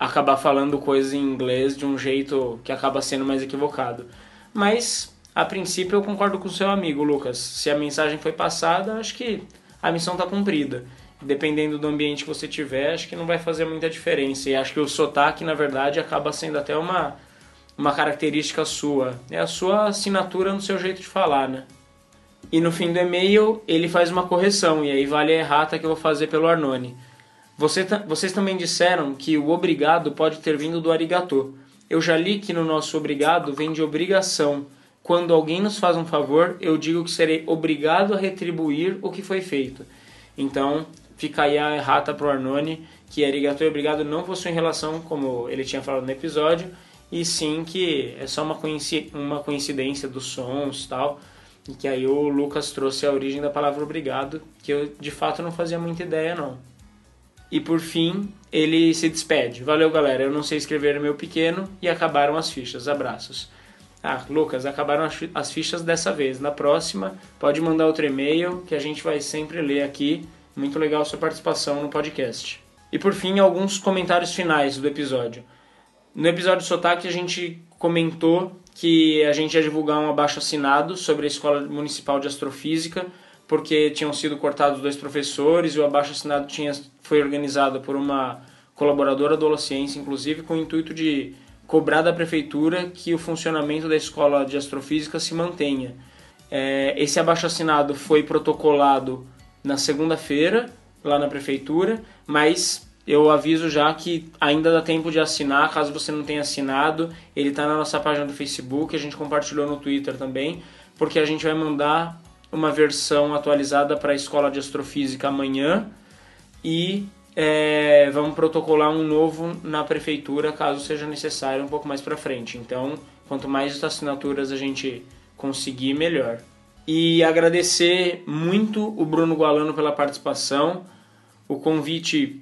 acabar falando coisas em inglês de um jeito que acaba sendo mais equivocado. Mas, a princípio, eu concordo com o seu amigo, Lucas. Se a mensagem foi passada, acho que a missão está cumprida dependendo do ambiente que você tiver, acho que não vai fazer muita diferença. E acho que o sotaque, na verdade, acaba sendo até uma, uma característica sua. É a sua assinatura no seu jeito de falar, né? E no fim do e-mail, ele faz uma correção, e aí vale a errata que eu vou fazer pelo Arnone. Você, vocês também disseram que o obrigado pode ter vindo do arigato. Eu já li que no nosso obrigado vem de obrigação. Quando alguém nos faz um favor, eu digo que serei obrigado a retribuir o que foi feito. Então, Fica aí a errata pro Arnone que arigato e obrigado não possuem relação, como ele tinha falado no episódio, e sim que é só uma, coinci uma coincidência dos sons e tal, e que aí o Lucas trouxe a origem da palavra obrigado, que eu de fato não fazia muita ideia não. E por fim, ele se despede. Valeu, galera. Eu não sei escrever meu pequeno e acabaram as fichas. Abraços. Ah, Lucas, acabaram as fichas dessa vez. Na próxima, pode mandar outro e-mail que a gente vai sempre ler aqui. Muito legal sua participação no podcast. E por fim, alguns comentários finais do episódio. No episódio Sotaque, a gente comentou que a gente ia divulgar um abaixo assinado sobre a Escola Municipal de Astrofísica porque tinham sido cortados dois professores e o abaixo assinado tinha, foi organizado por uma colaboradora do Holociência, inclusive com o intuito de cobrar da prefeitura que o funcionamento da escola de astrofísica se mantenha. É, esse abaixo assinado foi protocolado na segunda-feira lá na prefeitura, mas eu aviso já que ainda dá tempo de assinar, caso você não tenha assinado, ele está na nossa página do Facebook, a gente compartilhou no Twitter também, porque a gente vai mandar uma versão atualizada para a escola de astrofísica amanhã e é, vamos protocolar um novo na prefeitura caso seja necessário um pouco mais para frente. Então, quanto mais assinaturas a gente conseguir, melhor. E agradecer muito o Bruno Gualano pela participação. O convite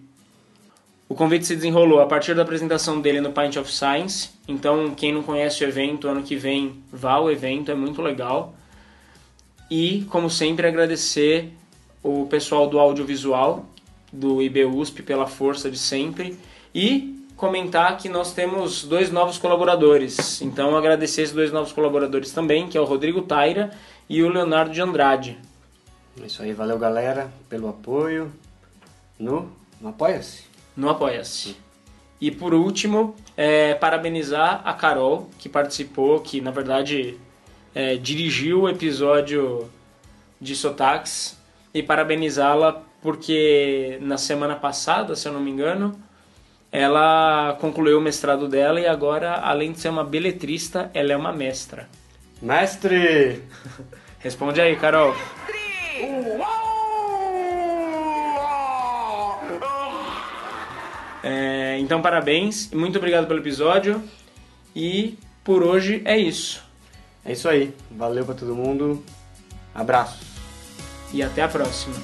o convite se desenrolou a partir da apresentação dele no Pint of Science. Então, quem não conhece o evento, ano que vem vá ao evento, é muito legal. E, como sempre, agradecer o pessoal do audiovisual do IBUSP pela força de sempre e comentar que nós temos dois novos colaboradores. Então, agradecer esses dois novos colaboradores também, que é o Rodrigo Taira e o Leonardo de Andrade. É isso aí, valeu galera pelo apoio. No, no Apoia-se? No Apoia-se. E por último, é, parabenizar a Carol, que participou, que na verdade é, dirigiu o episódio de Sotaques e parabenizá-la porque na semana passada, se eu não me engano, ela concluiu o mestrado dela e agora, além de ser uma beletrista, ela é uma mestra. Mestre! Responde aí, Carol. É, então, parabéns, muito obrigado pelo episódio e por hoje é isso. É isso aí. Valeu para todo mundo. Abraço. E até a próxima.